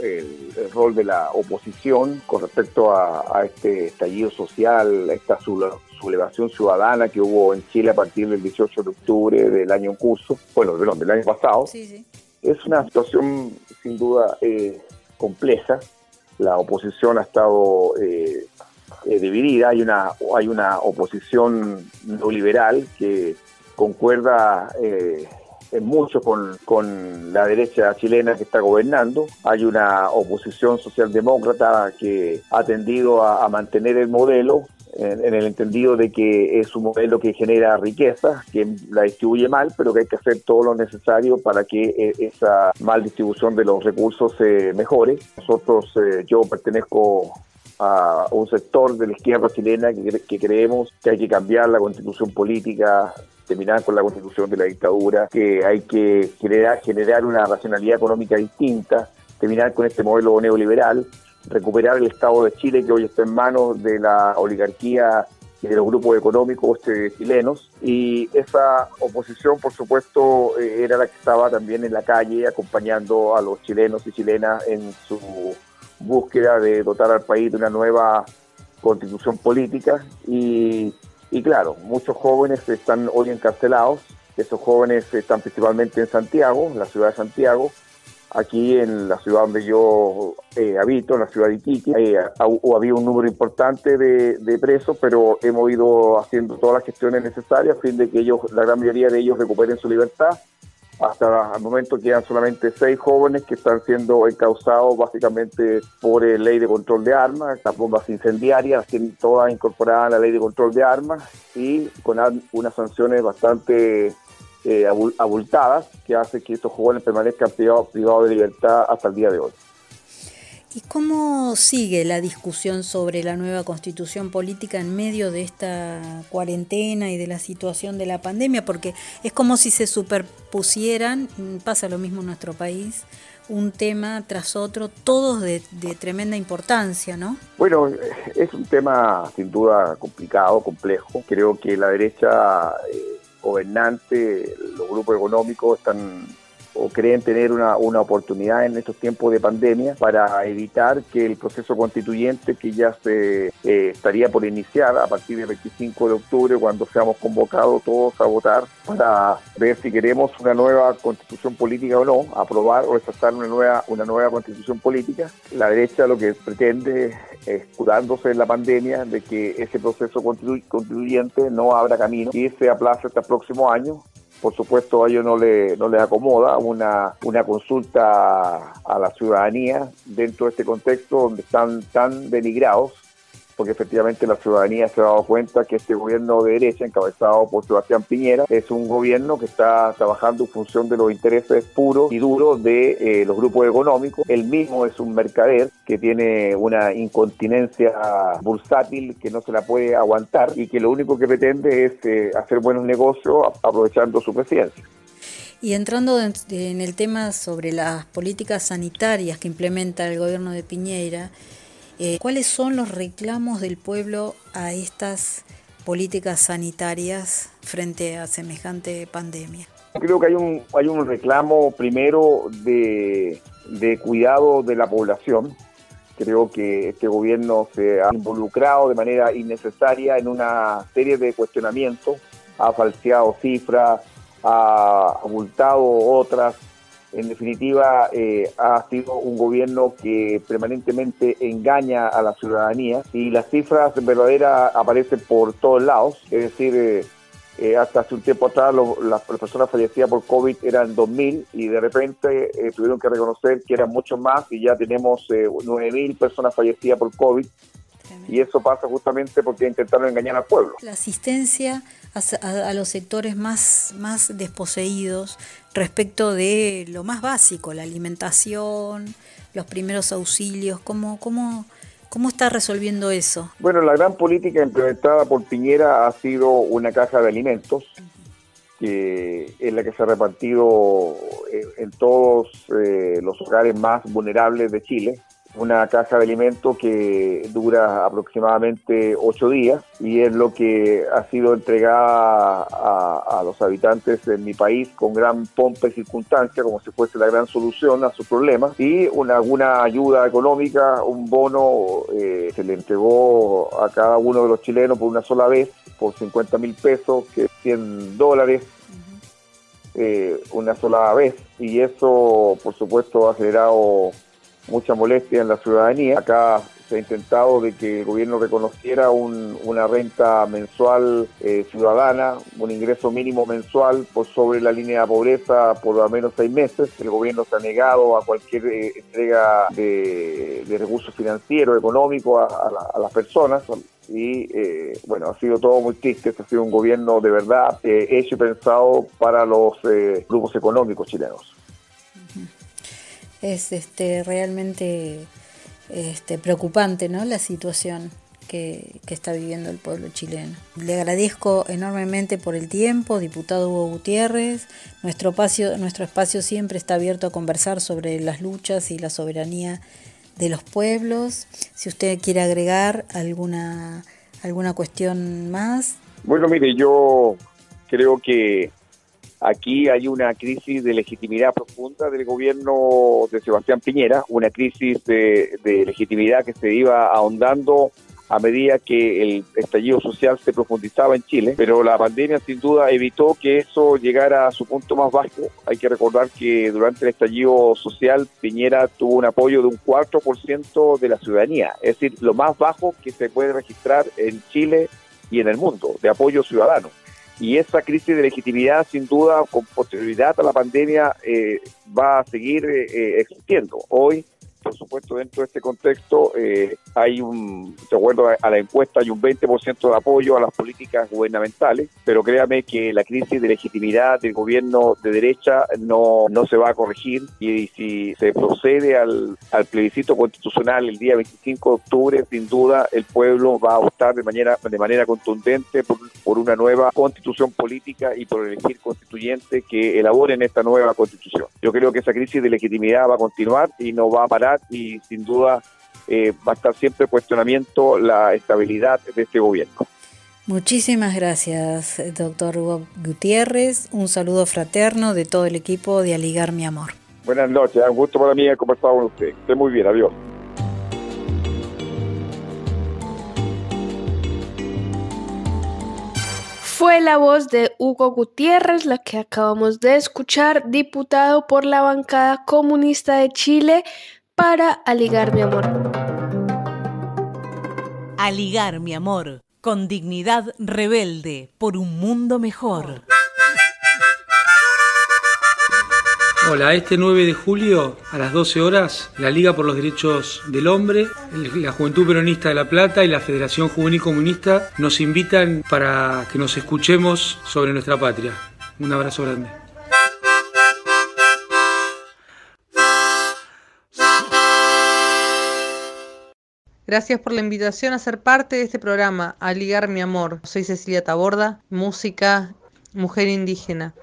el, rol de la oposición con respecto a, este estallido social, a esta sublevación ciudadana que hubo en Chile a partir del 18 de octubre del año en curso, bueno, perdón, del año pasado? Sí, sí. Es una situación sin duda eh, compleja. La oposición ha estado eh, eh, dividida. Hay una, hay una oposición no liberal que concuerda en mucho con, con, la derecha chilena que está gobernando. Hay una oposición socialdemócrata que ha tendido a mantener el modelo en, el entendido de que es un modelo que genera riqueza, que la distribuye mal, pero que hay que hacer todo lo necesario para que eh, esa mal distribución de los recursos se mejore. Nosotros, eh, yo pertenezco a un sector de la izquierda chilena que, que, creemos que hay que cambiar la constitución política, terminar con la constitución de la dictadura, que hay que generar, generar una racionalidad económica distinta, terminar con este modelo neoliberal recuperar el Estado de Chile que hoy está en manos de la oligarquía y de los grupos económicos este, chilenos. Y esa oposición, por supuesto, eh, era la que estaba también en la calle acompañando a los chilenos y chilenas en su búsqueda de dotar al país de una nueva constitución política. Y, y claro, muchos jóvenes están hoy encarcelados. Esos jóvenes están principalmente en Santiago, en la ciudad de Santiago, aquí en la ciudad donde yo eh, habito, en la ciudad de Iquique, eh, había un número importante de, presos, pero hemos ido haciendo todas las gestiones necesarias a fin de que ellos, la gran mayoría de ellos recuperen su libertad. Hasta el momento quedan solamente seis jóvenes que están siendo encausados básicamente por eh, ley de control de armas, las bombas incendiarias, todas incorporadas a la ley de control de armas y con unas sanciones bastante eh, abultadas que hace que estos jóvenes permanezcan privados de libertad hasta el día de hoy. ¿Y cómo sigue la discusión sobre la nueva constitución política en medio de esta cuarentena y de la situación de la pandemia? Porque es como si se superpusieran, pasa lo mismo en nuestro país, un tema tras otro, todos de, tremenda importancia, ¿no? Bueno, es un tema sin duda complicado, complejo. Creo que la derecha... Eh, gobernantes, los grupos económicos están o creen tener una, una oportunidad en estos tiempos de pandemia para evitar que el proceso constituyente que ya se eh, estaría por iniciar a partir del 25 de octubre cuando seamos convocados todos a votar para ver si queremos una nueva constitución política o no, aprobar o rechazar una nueva, una nueva constitución política. La derecha lo que pretende es curándose en la pandemia de que ese proceso constituyente no abra camino y se aplace hasta el próximo año por supuesto a ellos no, le, no les acomoda una, una consulta a la ciudadanía dentro de este contexto donde están tan denigrados porque efectivamente la ciudadanía se ha dado cuenta que este gobierno de derecha, encabezado por Sebastián Piñera, es un gobierno que está trabajando en función de los intereses puros y duros de eh, los grupos económicos. Él mismo es un mercader que tiene una incontinencia bursátil que no se la puede aguantar y que lo único que pretende es eh, hacer buenos negocios aprovechando su presidencia. Y entrando en el tema sobre las políticas sanitarias que implementa el gobierno de Piñera, eh, ¿Cuáles son los reclamos del pueblo a estas políticas sanitarias frente a semejante pandemia? Creo que hay un, hay un reclamo primero de, de cuidado de la población. Creo que este gobierno se ha involucrado de manera innecesaria en una serie de cuestionamientos, ha falseado cifras, ha abultado otras. En definitiva, eh, ha sido un gobierno que permanentemente engaña a la ciudadanía y las cifras verdaderas aparecen por todos lados. Es decir, eh, eh, hasta hace un tiempo atrás las, personas fallecidas por COVID eran 2.000 y de repente tuvieron que reconocer que eran muchos más y ya tenemos 9.000 personas fallecidas por COVID. Y eso pasa justamente porque intentaron engañar al pueblo. La asistencia a, los sectores más, más desposeídos respecto de lo más básico, la alimentación, los primeros auxilios, ¿cómo, cómo, cómo está resolviendo eso? Bueno, la gran política implementada por Piñera ha sido una caja de alimentos, que es la que se ha repartido en, todos eh, los hogares más vulnerables de Chile una caja de alimentos que dura aproximadamente ocho días y es lo que ha sido entregada a, los habitantes de mi país con gran pompa y circunstancia, como si fuese la gran solución a sus problemas. Y una, alguna ayuda económica, un bono eh, se le entregó a cada uno de los chilenos por una sola vez por 50 mil pesos, que es 100 dólares eh, una sola vez. Y eso por supuesto ha generado mucha molestia en la ciudadanía. Acá se ha intentado de que el gobierno reconociera una renta mensual eh, ciudadana, un ingreso mínimo mensual por sobre la línea de pobreza por al menos seis meses. El gobierno se ha negado a cualquier eh, entrega de, recursos financieros, económicos a, las personas y eh, bueno, ha sido todo muy triste, este ha sido un gobierno de verdad hecho y pensado para los grupos económicos chilenos es este, realmente este, preocupante ¿no? la situación que, está viviendo el pueblo chileno. Le agradezco enormemente por el tiempo, diputado Hugo Gutiérrez. Nuestro espacio, nuestro espacio siempre está abierto a conversar sobre las luchas y la soberanía de los pueblos. Si usted quiere agregar alguna, alguna cuestión más. Bueno, mire, yo creo que Aquí hay una crisis de legitimidad profunda del gobierno de Sebastián Piñera, una crisis de, legitimidad que se iba ahondando a medida que el estallido social se profundizaba en Chile, pero la pandemia sin duda evitó que eso llegara a su punto más bajo. Hay que recordar que durante el estallido social Piñera tuvo un apoyo de un 4% de la ciudadanía, es decir, lo más bajo que se puede registrar en Chile y en el mundo, de apoyo ciudadano y esa crisis de legitimidad, sin duda, con posterioridad a la pandemia, eh, va a seguir eh, eh, existiendo. Hoy por supuesto, dentro de este contexto eh, hay un, de a, la encuesta, hay un 20% de apoyo a las políticas gubernamentales, pero créame que la crisis de legitimidad del gobierno de derecha no, no se va a corregir y, si se procede al, al plebiscito constitucional el día 25 de octubre, sin duda el pueblo va a optar de manera, de manera contundente por, por una nueva constitución política y por elegir constituyentes que elaboren esta nueva constitución. Yo creo que esa crisis de legitimidad va a continuar y no va a parar y sin duda eh, va a estar siempre cuestionamiento la estabilidad de este gobierno. Muchísimas gracias, doctor Hugo Gutiérrez. Un saludo fraterno de todo el equipo de Aligar Mi Amor. Buenas noches, un gusto para mí haber conversado con usted. Esté muy bien, adiós. Fue la voz de Hugo Gutiérrez la que acabamos de escuchar, diputado por la bancada comunista de Chile para aligar mi amor. Aligar mi amor, con dignidad rebelde por un mundo mejor. Hola, este 9 de julio a las 12 horas, la Liga por los Derechos del Hombre, la Juventud Peronista de La Plata y la Federación Juvenil Comunista nos invitan para que nos escuchemos sobre nuestra patria. Un abrazo grande. Gracias por la invitación a ser parte de este programa, a ligar mi amor. Soy Cecilia Taborda, música, mujer indígena.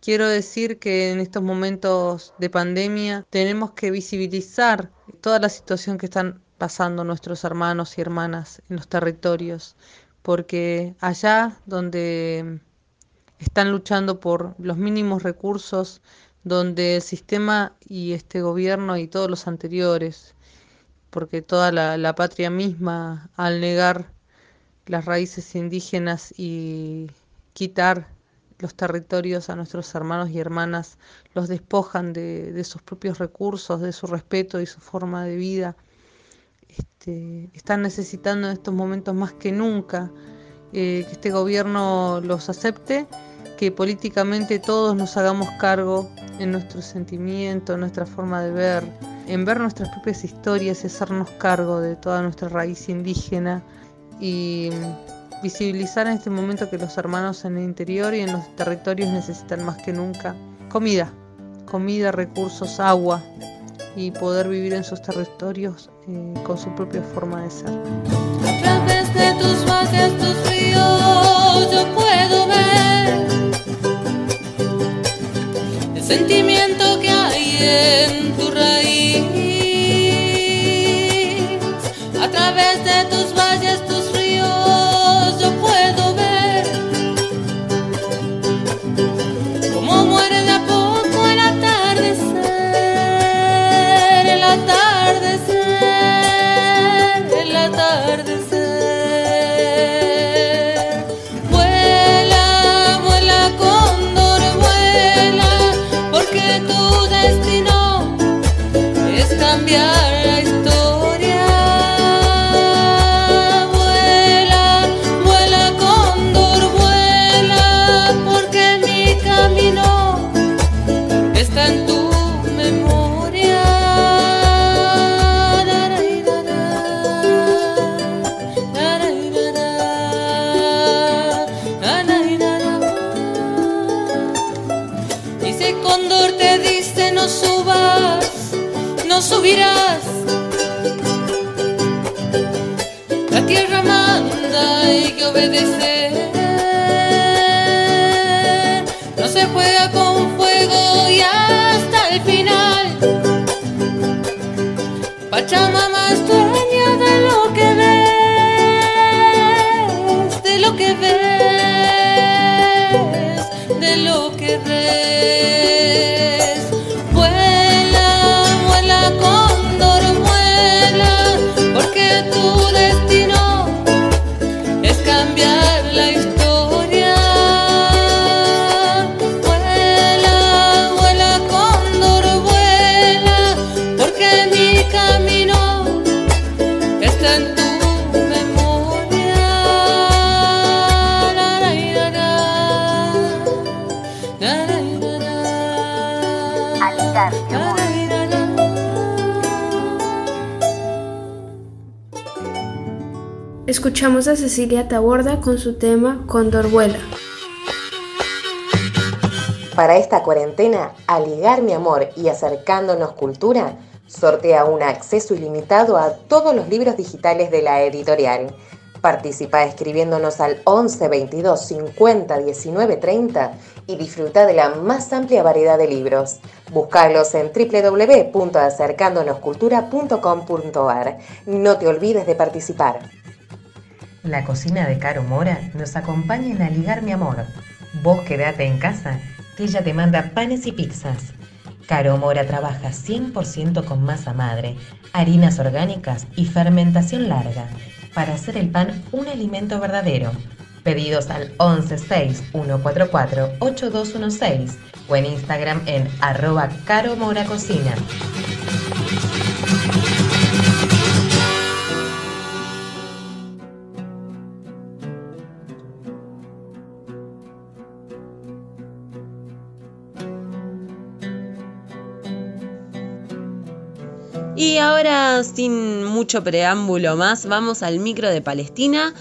Quiero decir que en estos momentos de pandemia tenemos que visibilizar toda la situación que están pasando nuestros hermanos y hermanas en los territorios, porque allá donde están luchando por los mínimos recursos, donde el sistema y este gobierno y todos los anteriores, porque toda la, patria misma, al negar las raíces indígenas y quitar los territorios a nuestros hermanos y hermanas, los despojan de, de, sus propios recursos, de su respeto y su forma de vida. Este, están necesitando en estos momentos más que nunca eh, que este gobierno los acepte, que políticamente todos nos hagamos cargo en nuestro sentimiento, en nuestra forma de ver, en ver nuestras propias historias y hacernos cargo de toda nuestra raíz indígena y visibilizar en este momento que los hermanos en el interior y en los territorios necesitan más que nunca comida, comida, recursos, agua y poder vivir en sus territorios eh, con su propia forma de ser. Sentimiento que hay en tu raíz. A través de tus valles, hay que Escuchamos a Cecilia Taborda con su tema Condor vuela. Para esta cuarentena, Aligar mi amor y Acercándonos Cultura sortea un acceso ilimitado a todos los libros digitales de la editorial. Participa escribiéndonos al 11 22 50 19 30 y disfruta de la más amplia variedad de libros. Búscalos en www.acercándonoscultura.com.ar. No te olvides de participar. La cocina de Caro Mora nos acompaña en Aligar mi amor. Vos quedate en casa, que ella te manda panes y pizzas. Caro Mora trabaja 100% con masa madre, harinas orgánicas y fermentación larga para hacer el pan un alimento verdadero. Pedidos al 116-144-8216 o en Instagram en arroba Caro Y ahora, sin mucho preámbulo más, vamos al micro de Palestina.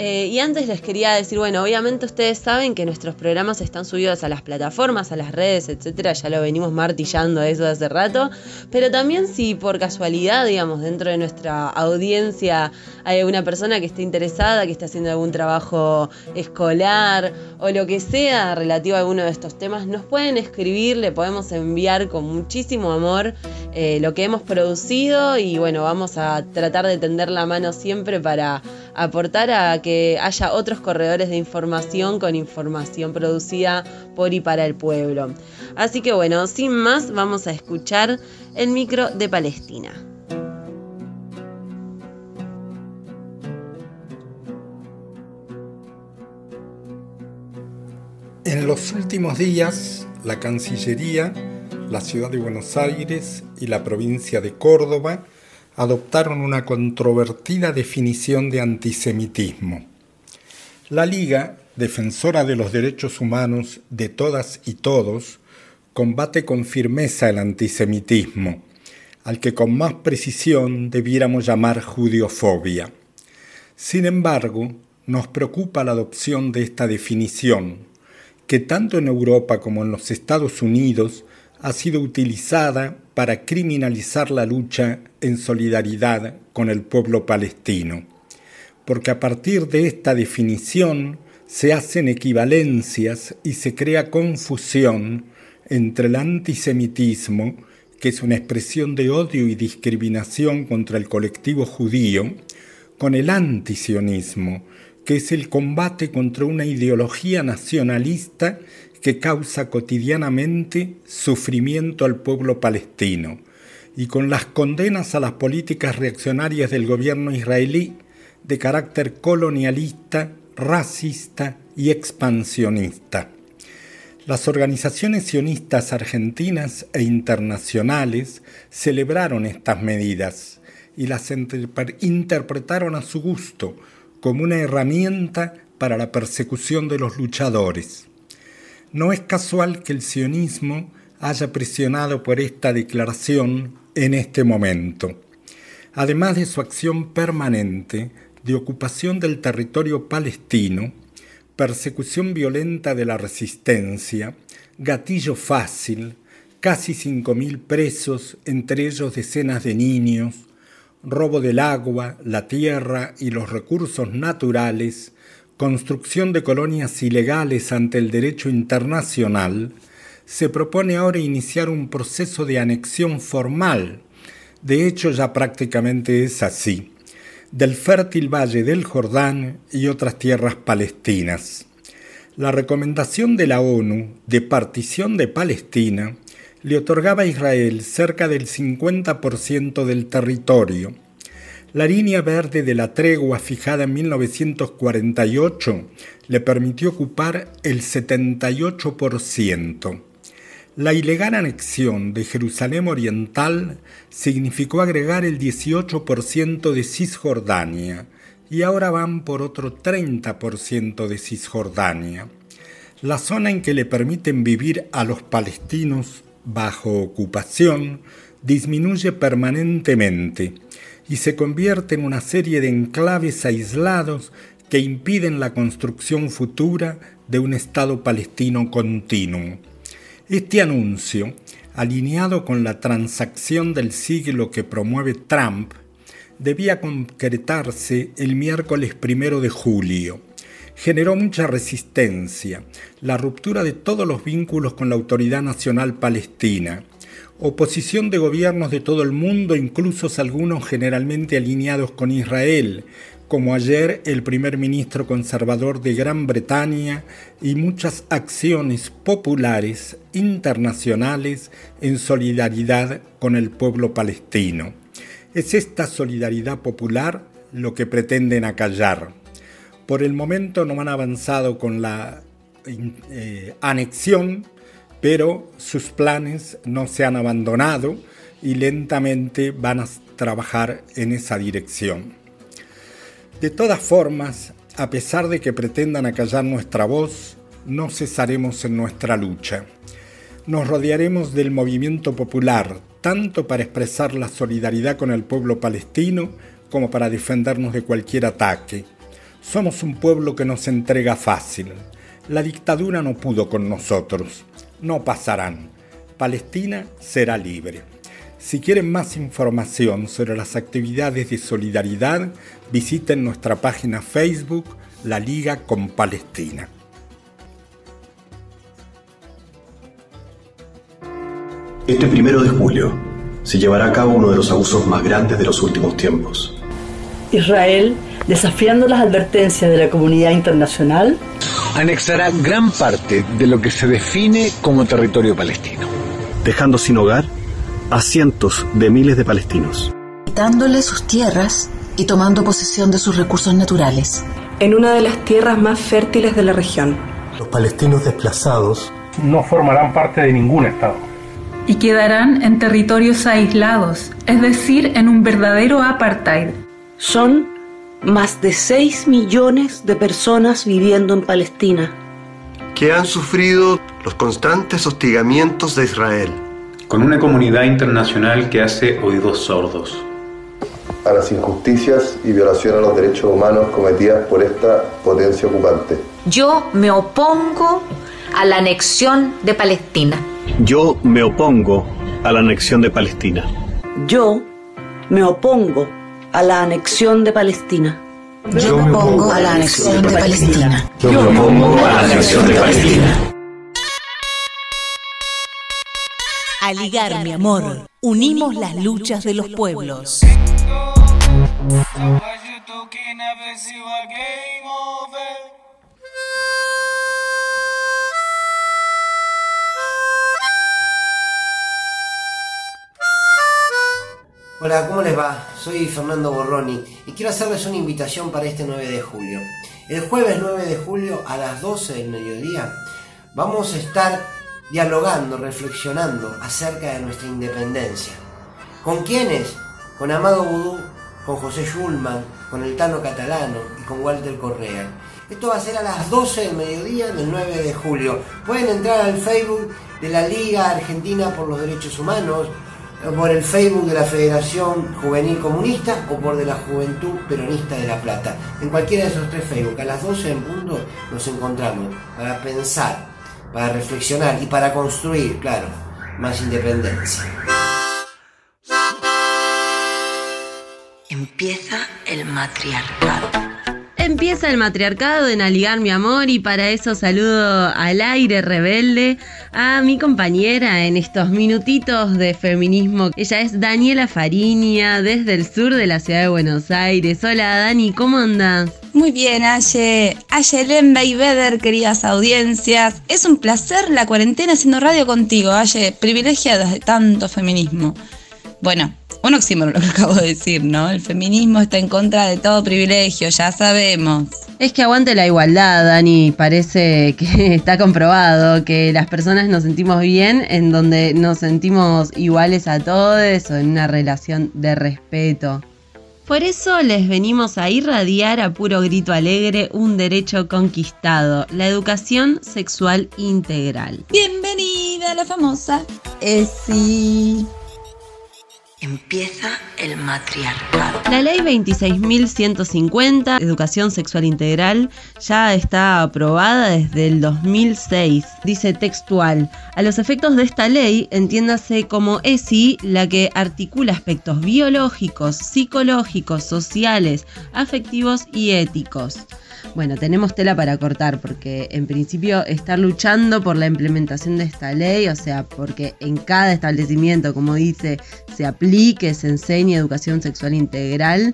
Eh, y antes les quería decir, bueno, obviamente ustedes saben que nuestros programas están subidos a las plataformas, a las redes, etcétera, ya lo venimos martillando eso hace rato, pero también si por casualidad, digamos, dentro de nuestra audiencia hay alguna persona que esté interesada, que esté haciendo algún trabajo escolar o lo que sea relativo a alguno de estos temas, nos pueden escribir, le podemos enviar con muchísimo amor eh, lo que hemos producido y bueno, vamos a tratar de tender la mano siempre para aportar a que haya otros corredores de información con información producida por y para el pueblo. Así que bueno, sin más, vamos a escuchar el micro de Palestina. En los últimos días, la Cancillería, la Ciudad de Buenos Aires y la provincia de Córdoba adoptaron una controvertida definición de antisemitismo. La Liga, defensora de los derechos humanos de todas y todos, combate con firmeza el antisemitismo, al que con más precisión debiéramos llamar judiofobia. Sin embargo, nos preocupa la adopción de esta definición, que tanto en Europa como en los Estados Unidos ha sido utilizada para criminalizar la lucha en solidaridad con el pueblo palestino, porque a partir de esta definición se hacen equivalencias y se crea confusión entre el antisemitismo, que es una expresión de odio y discriminación contra el colectivo judío, con el antisionismo, que es el combate contra una ideología nacionalista que causa cotidianamente sufrimiento al pueblo palestino, y con las condenas a las políticas reaccionarias del gobierno israelí de carácter colonialista, racista y expansionista. Las organizaciones sionistas argentinas e internacionales celebraron estas medidas y las interpretaron a su gusto, como una herramienta para la persecución de los luchadores. No es casual que el sionismo haya presionado por esta declaración en este momento. Además de su acción permanente de ocupación del territorio palestino, persecución violenta de la resistencia, gatillo fácil, casi 5.000 presos, entre ellos decenas de niños, robo del agua, la tierra y los recursos naturales, construcción de colonias ilegales ante el derecho internacional, se propone ahora iniciar un proceso de anexión formal, de hecho ya prácticamente es así, del fértil valle del Jordán y otras tierras palestinas. La recomendación de la ONU de partición de Palestina le otorgaba a Israel cerca del 50% del territorio. La línea verde de la tregua fijada en 1948 le permitió ocupar el 78%. La ilegal anexión de Jerusalén Oriental significó agregar el 18% de Cisjordania y ahora van por otro 30% de Cisjordania. La zona en que le permiten vivir a los palestinos bajo ocupación disminuye permanentemente y se convierte en una serie de enclaves aislados que impiden la construcción futura de un Estado palestino continuo. Este anuncio, alineado con la transacción del siglo que promueve Trump, debía concretarse el miércoles primero de julio generó mucha resistencia, la ruptura de todos los vínculos con la Autoridad Nacional Palestina, oposición de gobiernos de todo el mundo, incluso algunos generalmente alineados con Israel, como ayer el primer ministro conservador de Gran Bretaña, y muchas acciones populares internacionales en solidaridad con el pueblo palestino. Es esta solidaridad popular lo que pretenden acallar. Por el momento no han avanzado con la eh, anexión, pero sus planes no se han abandonado y lentamente van a trabajar en esa dirección. De todas formas, a pesar de que pretendan acallar nuestra voz, no cesaremos en nuestra lucha. Nos rodearemos del movimiento popular, tanto para expresar la solidaridad con el pueblo palestino como para defendernos de cualquier ataque somos un pueblo que nos entrega fácil. La dictadura no pudo con nosotros. No pasarán. Palestina será libre. Si quieren más información sobre las actividades de solidaridad, visiten nuestra página Facebook La Liga con Palestina. Este primero de julio se llevará a cabo uno de los abusos más grandes de los últimos tiempos Israel, desafiando las advertencias de la comunidad internacional, anexará gran parte de lo que se define como territorio palestino, dejando sin hogar a cientos de miles de palestinos, quitándole sus tierras y tomando posesión de sus recursos naturales. En una de las tierras más fértiles de la región. Los palestinos desplazados no formarán parte de ningún Estado. Y quedarán en territorios aislados, es decir, en un verdadero apartheid. Son más de 6 millones de personas viviendo en Palestina. Que han sufrido los constantes hostigamientos de Israel. Con una comunidad internacional que hace oídos sordos. A las injusticias y violaciones a los derechos humanos cometidas por esta potencia ocupante. Yo me opongo a la anexión de Palestina. Yo me opongo a la anexión de Palestina. Yo me opongo a la anexión de Palestina. Yo me opongo a la anexión de Palestina. Yo me opongo a la anexión de Palestina. A ligar, mi amor, unimos las luchas de los pueblos. Hola, ¿cómo les va? Soy Fernando Borroni y quiero hacerles una invitación para este 9 de julio. El jueves 9 de julio a las 12 del mediodía vamos a estar dialogando, reflexionando acerca de nuestra independencia. ¿Con quiénes? Con Amado Vudú, con José Schulman, con el Tano Catalano y con Walter Correa. Esto va a ser a las 12 del mediodía del 9 de julio. Pueden entrar al Facebook de la Liga Argentina por los Derechos Humanos, por el Facebook de la Federación Juvenil Comunista o por de la Juventud Peronista de La Plata. En cualquiera de esos tres Facebook, a las 12 en punto nos encontramos para pensar, para reflexionar y para construir, claro, más independencia. Empieza el matriarcado. Empieza el matriarcado en Aligar mi amor y para eso saludo al aire rebelde a mi compañera en estos minutitos de feminismo. Ella es Daniela Fariña desde el sur de la ciudad de Buenos Aires. Hola Dani, ¿cómo andas? Muy bien, Aye. Ayelen Beder, queridas audiencias. Es un placer la cuarentena haciendo radio contigo, Aye. Privilegiada de tanto feminismo. Bueno, un oxímoron lo que (laughs) acabo de decir, ¿no? El feminismo está en contra de todo privilegio, ya sabemos. Es que aguante la igualdad, Dani. Parece que (laughs) está comprobado que las personas nos sentimos bien en donde nos sentimos iguales a todos o en una relación de respeto. Por eso les venimos a irradiar a puro grito alegre un derecho conquistado, la educación sexual integral. Bienvenida a la famosa ESI. Empieza el matriarcado. La ley 26.150, Educación Sexual Integral, ya está aprobada desde el 2006. Dice textual, a los efectos de esta ley, entiéndase como ESI la que articula aspectos biológicos, psicológicos, sociales, afectivos y éticos. Bueno, tenemos tela para cortar porque en principio estar luchando por la implementación de esta ley, o sea, porque en cada establecimiento, como dice, se aplique, se enseñe educación sexual integral,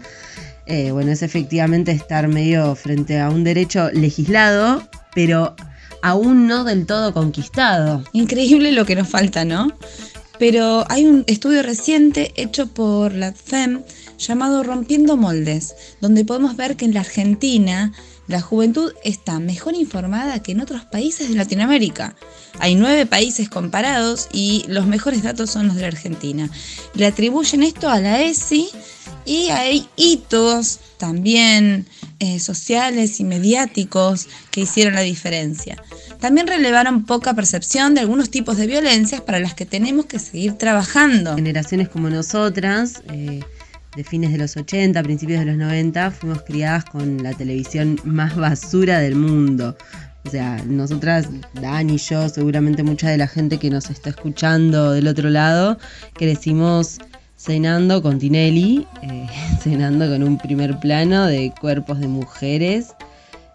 eh, bueno, es efectivamente estar medio frente a un derecho legislado, pero aún no del todo conquistado. Increíble lo que nos falta, ¿no? Pero hay un estudio reciente hecho por la FEM llamado Rompiendo Moldes, donde podemos ver que en la Argentina la juventud está mejor informada que en otros países de Latinoamérica. Hay nueve países comparados y los mejores datos son los de la Argentina. Le atribuyen esto a la ESI y hay hitos también eh, sociales y mediáticos que hicieron la diferencia. También relevaron poca percepción de algunos tipos de violencias para las que tenemos que seguir trabajando. Generaciones como nosotras, eh, de fines de los 80, principios de los 90, fuimos criadas con la televisión más basura del mundo. O sea, nosotras, Dani y yo, seguramente mucha de la gente que nos está escuchando del otro lado, crecimos cenando con Tinelli, eh, (laughs) cenando con un primer plano de cuerpos de mujeres,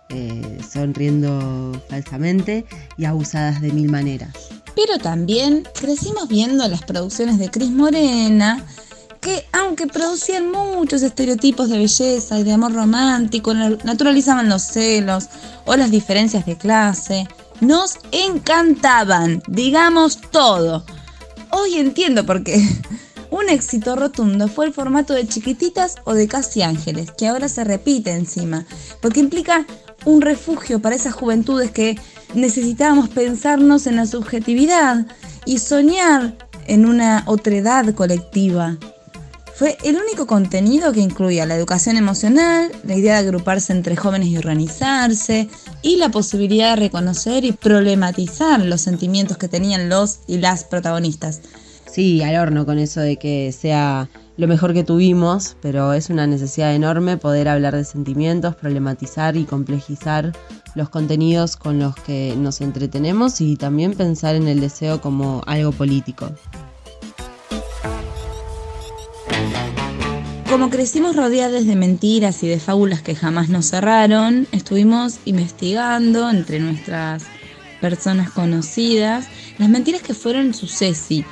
eh, sonriendo falsamente y abusadas de mil maneras. Pero también crecimos viendo las producciones de Cris Morena, que que aunque producían muchos estereotipos de belleza y de amor romántico, naturalizaban los celos o las diferencias de clase, nos encantaban, digamos todo. Hoy entiendo por qué. (laughs) Un éxito rotundo fue el formato de Chiquititas o de Casi Ángeles, que ahora se repite encima, porque implica un refugio para esas juventudes que necesitábamos pensarnos en la subjetividad y soñar en una otredad colectiva. Fue el único contenido que incluía la educación emocional, la idea de agruparse entre jóvenes y organizarse, y la posibilidad de reconocer y problematizar los sentimientos que tenían los y las protagonistas. Sí, al horno con eso de que sea lo mejor que tuvimos, pero es una necesidad enorme poder hablar de sentimientos, problematizar y complejizar los contenidos con los que nos entretenemos y también pensar en el deseo como algo político. Como crecimos rodeados de mentiras y de fábulas que jamás nos cerraron, estuvimos investigando entre nuestras personas conocidas las mentiras que fueron su Ceci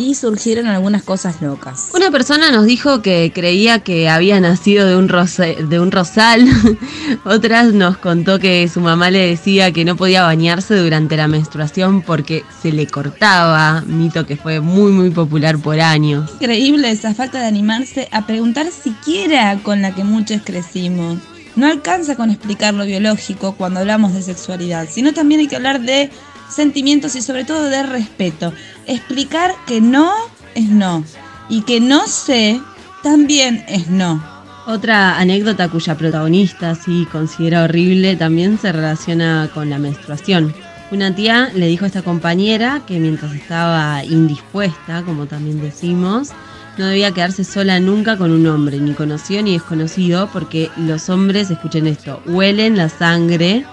y surgieron algunas cosas locas. Una persona nos dijo que creía que había nacido de un, de un rosal, (laughs) otras nos contó que su mamá le decía que no podía bañarse durante la menstruación porque se le cortaba, mito que fue muy muy popular por años. Increíble esa falta de animarse a preguntar siquiera con la que muchos crecimos. No alcanza con explicar lo biológico cuando hablamos de sexualidad, sino también hay que hablar de sentimientos y sobre todo de respeto. Explicar que no es no y que no sé también es no. Otra anécdota cuya protagonista sí considera horrible también se relaciona con la menstruación. Una tía le dijo a esta compañera que mientras estaba indispuesta, como también decimos, no debía quedarse sola nunca con un hombre, ni conocido ni desconocido, porque los hombres, escuchen esto, huelen la sangre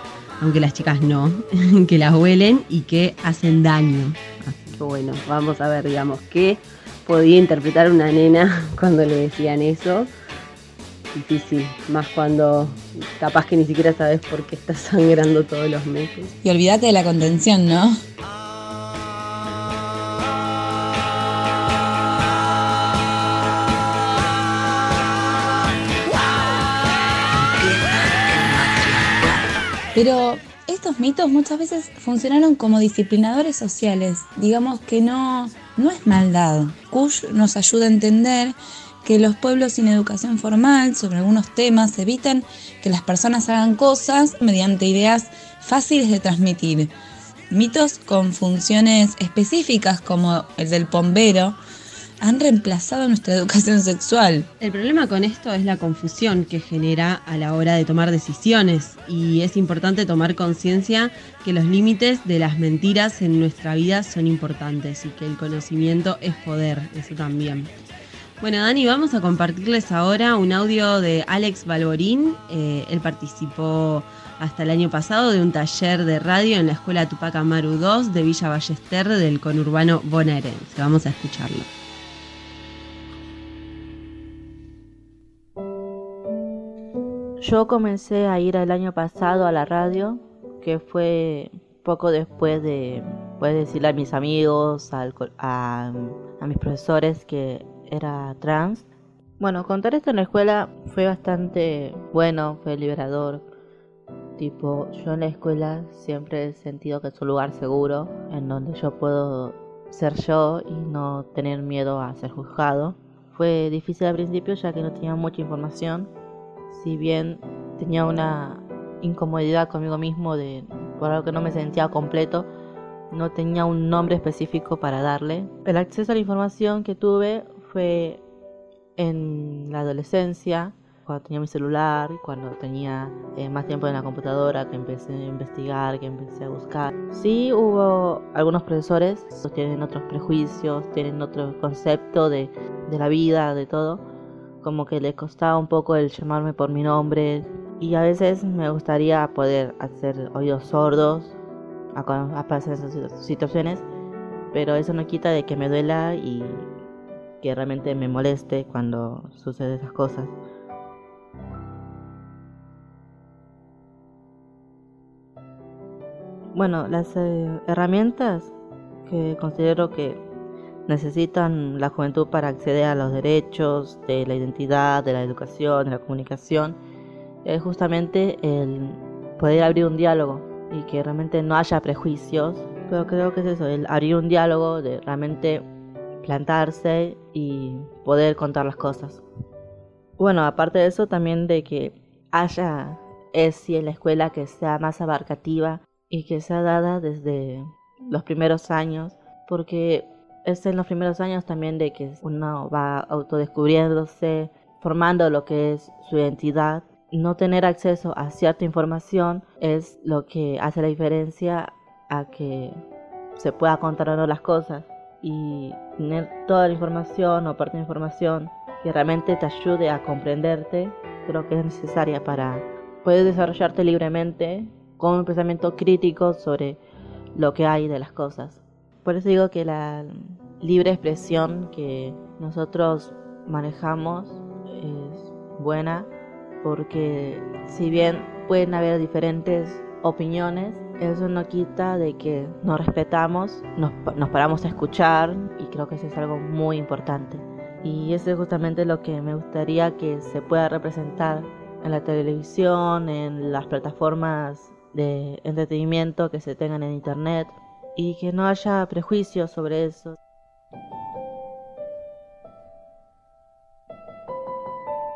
aunque las chicas no, (laughs) que las huelen y que hacen daño. Así que bueno, vamos a ver, digamos, qué podía interpretar una nena (laughs) cuando le decían eso. Difícil, más cuando capaz que ni siquiera sabes por qué estás (laughs) sangrando todos los meses. Y olvídate de la contención, ¿no? Pero estos mitos muchas veces funcionaron como disciplinadores sociales. Digamos que no, no es maldad. Kush nos ayuda a entender que los pueblos sin educación formal sobre algunos temas evitan que las personas hagan cosas mediante ideas fáciles de transmitir. Mitos con funciones específicas como el del pombero, han reemplazado nuestra educación sexual. El problema con esto es la confusión que genera a la hora de tomar decisiones y es importante tomar conciencia que los límites de las mentiras en nuestra vida son importantes y que el conocimiento es poder, eso también. Bueno, Dani, vamos a compartirles ahora un audio de Alex Balborín. Eh, él participó hasta el año pasado de un taller de radio en la Escuela Tupac Amaru 2 de Villa Ballester del conurbano bonaerense. Vamos a escucharlo. Yo comencé a ir el año pasado a la radio, que fue poco después de pues, decirle a mis amigos, a, a mis profesores que era trans. Bueno, contar esto en la escuela fue bastante bueno, fue liberador. Tipo, yo en la escuela siempre he sentido que es un lugar seguro, en donde yo puedo ser yo y no tener miedo a ser juzgado. Fue difícil al principio ya que no tenía mucha información si bien tenía una incomodidad conmigo mismo de por algo que no me sentía completo, no tenía un nombre específico para darle. El acceso a la información que tuve fue en la adolescencia, cuando tenía mi celular, cuando tenía eh, más tiempo en la computadora, que empecé a investigar, que empecé a buscar. Sí hubo algunos profesores, tienen otros prejuicios, tienen otro concepto de la vida, de todo como que le costaba un poco el llamarme por mi nombre y a veces me gustaría poder hacer oídos sordos a, pasar esas situaciones, pero eso no quita de que me duela y que realmente me moleste cuando suceden esas cosas. Bueno, las eh, herramientas que considero que necesitan la juventud para acceder a los derechos de la identidad, de la educación, de la comunicación, es justamente el poder abrir un diálogo y que realmente no haya prejuicios, pero creo que es eso, el abrir un diálogo, de realmente plantarse y poder contar las cosas. Bueno, aparte de eso, también de que haya ESI en la escuela que sea más abarcativa y que sea dada desde los primeros años, porque es en los primeros años también de que uno va autodescubriéndose, formando lo que es su identidad. No tener acceso a cierta información es lo que hace la diferencia a que se pueda no las cosas y tener toda la información o parte de información que realmente te ayude a comprenderte creo que es necesaria para poder desarrollarte libremente con un pensamiento crítico sobre lo que hay de las cosas. Por eso digo que la libre expresión que nosotros manejamos es buena porque si bien pueden haber diferentes opiniones, eso no quita de que nos respetamos, nos, nos, paramos a escuchar y creo que eso es algo muy importante. Y eso es justamente lo que me gustaría que se pueda representar en la televisión, en las plataformas de entretenimiento que se tengan en internet, y que no haya prejuicios sobre eso.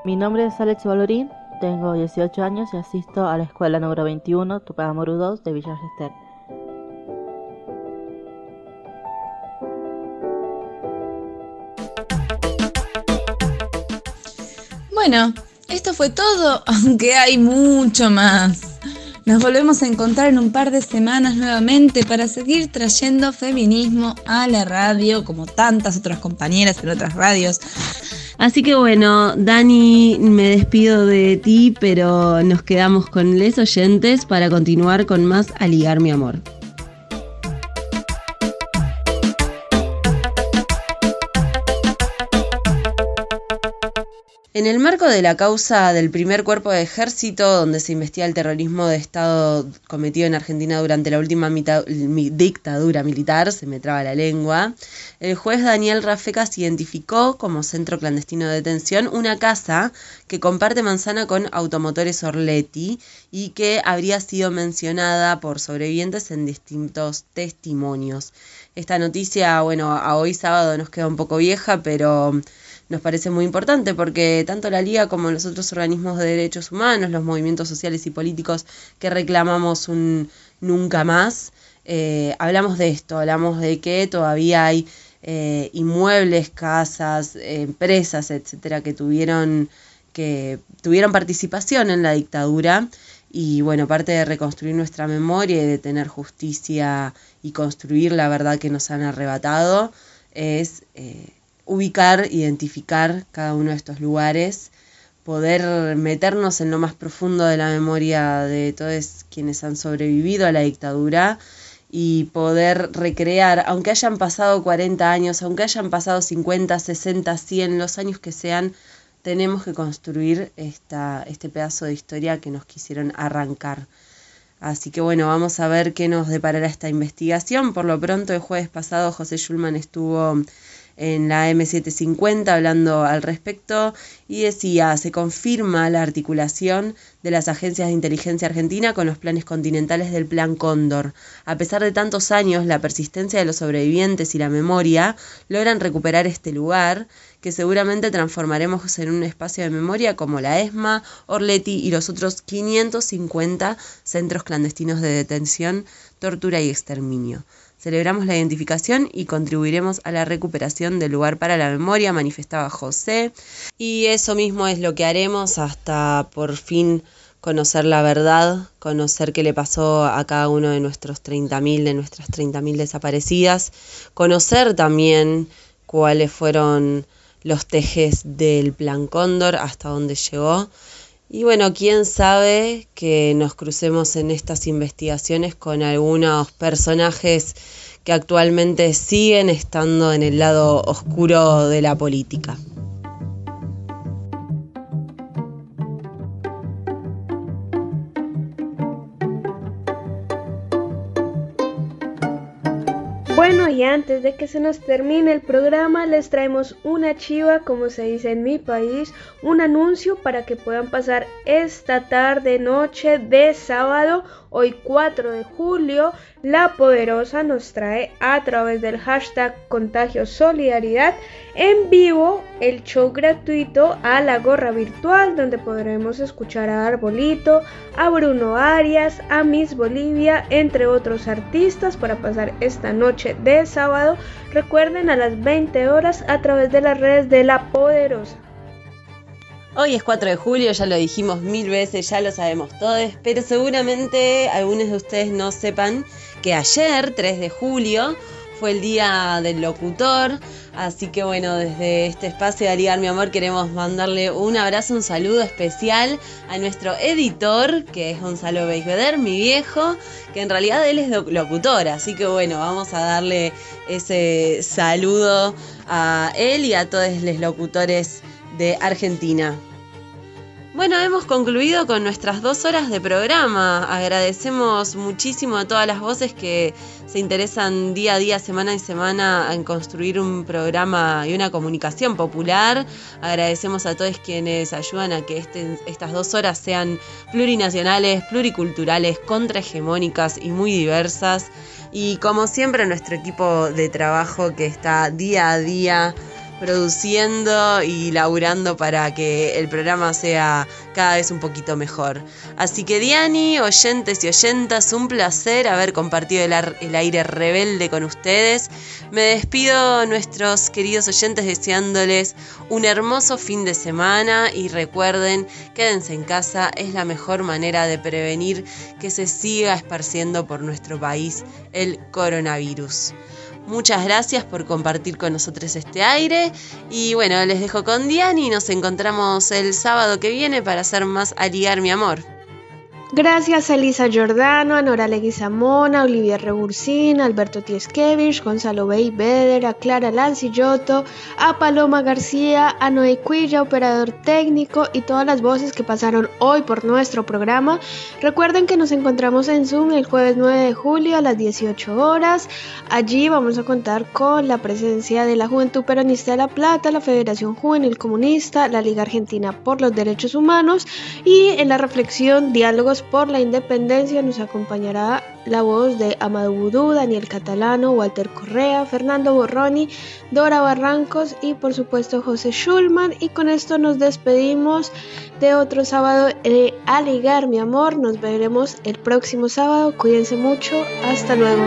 Mi nombre es Alex Valorín, tengo 18 años y asisto a la escuela número 21, Tupamaru 2 de Villa. Bueno, esto fue todo, (laughs) aunque hay mucho más. Nos volvemos a encontrar en un par de semanas nuevamente para seguir trayendo feminismo a la radio, como tantas otras compañeras en otras radios. Así que bueno, Dani, me despido de ti, pero nos quedamos con les oyentes para continuar con más Aligar mi amor. En el marco de la causa del primer cuerpo de ejército, donde se investiga el terrorismo de Estado cometido en Argentina durante la última dictadura militar, se me traba la lengua, el juez Daniel Rafecas identificó como centro clandestino de detención una casa que comparte manzana con Automotores Orletti y que habría sido mencionada por sobrevivientes en distintos testimonios. Esta noticia, bueno, a hoy sábado nos queda un poco vieja, pero nos parece muy importante porque tanto la Liga como los otros organismos de derechos humanos, los movimientos sociales y políticos que reclamamos un nunca más, eh, hablamos de esto, hablamos de que todavía hay eh, inmuebles, casas, empresas, etcétera, que tuvieron, que tuvieron participación en la dictadura y bueno, parte de reconstruir nuestra memoria y de tener justicia y construir la verdad que nos han arrebatado es eh, ubicar, identificar cada uno de estos lugares, poder meternos en lo más profundo de la memoria de todos quienes han sobrevivido a la dictadura y poder recrear, aunque hayan pasado 40 años, aunque hayan pasado 50, 60, 100, los años que sean, tenemos que construir esta, este pedazo de historia que nos quisieron arrancar. Así que bueno, vamos a ver qué nos deparará esta investigación. Por lo pronto, el jueves pasado José Schulman estuvo en la M750 hablando al respecto y decía, se confirma la articulación de las agencias de inteligencia argentina con los planes continentales del Plan Cóndor. A pesar de tantos años, la persistencia de los sobrevivientes y la memoria logran recuperar este lugar que seguramente transformaremos en un espacio de memoria como la ESMA, Orleti y los otros 550 centros clandestinos de detención, tortura y exterminio. Celebramos la identificación y contribuiremos a la recuperación del lugar para la memoria, manifestaba José. Y eso mismo es lo que haremos hasta por fin conocer la verdad, conocer qué le pasó a cada uno de nuestros 30.000, de nuestras 30.000 desaparecidas, conocer también cuáles fueron los tejes del Plan Cóndor, hasta dónde llegó. Y bueno, quién sabe que nos crucemos en estas investigaciones con algunos personajes que actualmente siguen estando en el lado oscuro de la política. Y antes de que se nos termine el programa, les traemos una chiva, como se dice en mi país, un anuncio para que puedan pasar esta tarde, noche de sábado Hoy 4 de julio, La Poderosa nos trae a través del hashtag Contagio Solidaridad en vivo el show gratuito a la gorra virtual donde podremos escuchar a Arbolito, a Bruno Arias, a Miss Bolivia, entre otros artistas para pasar esta noche de sábado. Recuerden a las 20 horas a través de las redes de La Poderosa. Hoy es 4 de julio, ya lo dijimos mil veces, ya lo sabemos todos, pero seguramente algunos de ustedes no sepan que ayer, 3 de julio, fue el día del locutor. Así que bueno, desde este espacio de Aligar Mi Amor queremos mandarle un abrazo, un saludo especial a nuestro editor, que es Gonzalo Beisbeder, mi viejo, que en realidad él es locutor. Así que bueno, vamos a darle ese saludo a él y a todos los locutores de Argentina. Bueno, hemos concluido con nuestras dos horas de programa. Agradecemos muchísimo a todas las voces que se interesan día a día, semana y semana en construir un programa y una comunicación popular. Agradecemos a todos quienes ayudan a que este, estas dos horas sean plurinacionales, pluriculturales, contrahegemónicas y muy diversas. Y como siempre, nuestro equipo de trabajo que está día a día produciendo y laburando para que el programa sea cada vez un poquito mejor. Así que Diani, oyentes y oyentas, un placer haber compartido el, aire rebelde con ustedes. Me despido nuestros queridos oyentes deseándoles un hermoso fin de semana y recuerden, quédense en casa, es la mejor manera de prevenir que se siga esparciendo por nuestro país el coronavirus. Muchas gracias por compartir con nosotros este aire. Y bueno, les dejo con Diani y nos encontramos el sábado que viene para hacer más Aliar mi amor. Gracias a Elisa Giordano, a Nora Leguizamona, a Olivia Rebursín, a Alberto Tieskevich, Gonzalo Beder, a Clara Lancillotto, a Paloma García, a Noé Cuilla, operador técnico y todas las voces que pasaron hoy por nuestro programa. Recuerden que nos encontramos en Zoom el jueves 9 de julio a las 18 horas. Allí vamos a contar con la presencia de la Juventud Peronista de La Plata, la Federación Juvenil Comunista, la Liga Argentina por los Derechos Humanos y en la reflexión Diálogos por la Independencia nos acompañará la voz de Amadou Boudou, Daniel Catalano, Walter Correa, Fernando Borroni, Dora Barrancos y por supuesto José Schulman. Y con esto nos despedimos de otro sábado de Aligar mi amor. Nos veremos el próximo sábado. Cuídense mucho. Hasta luego.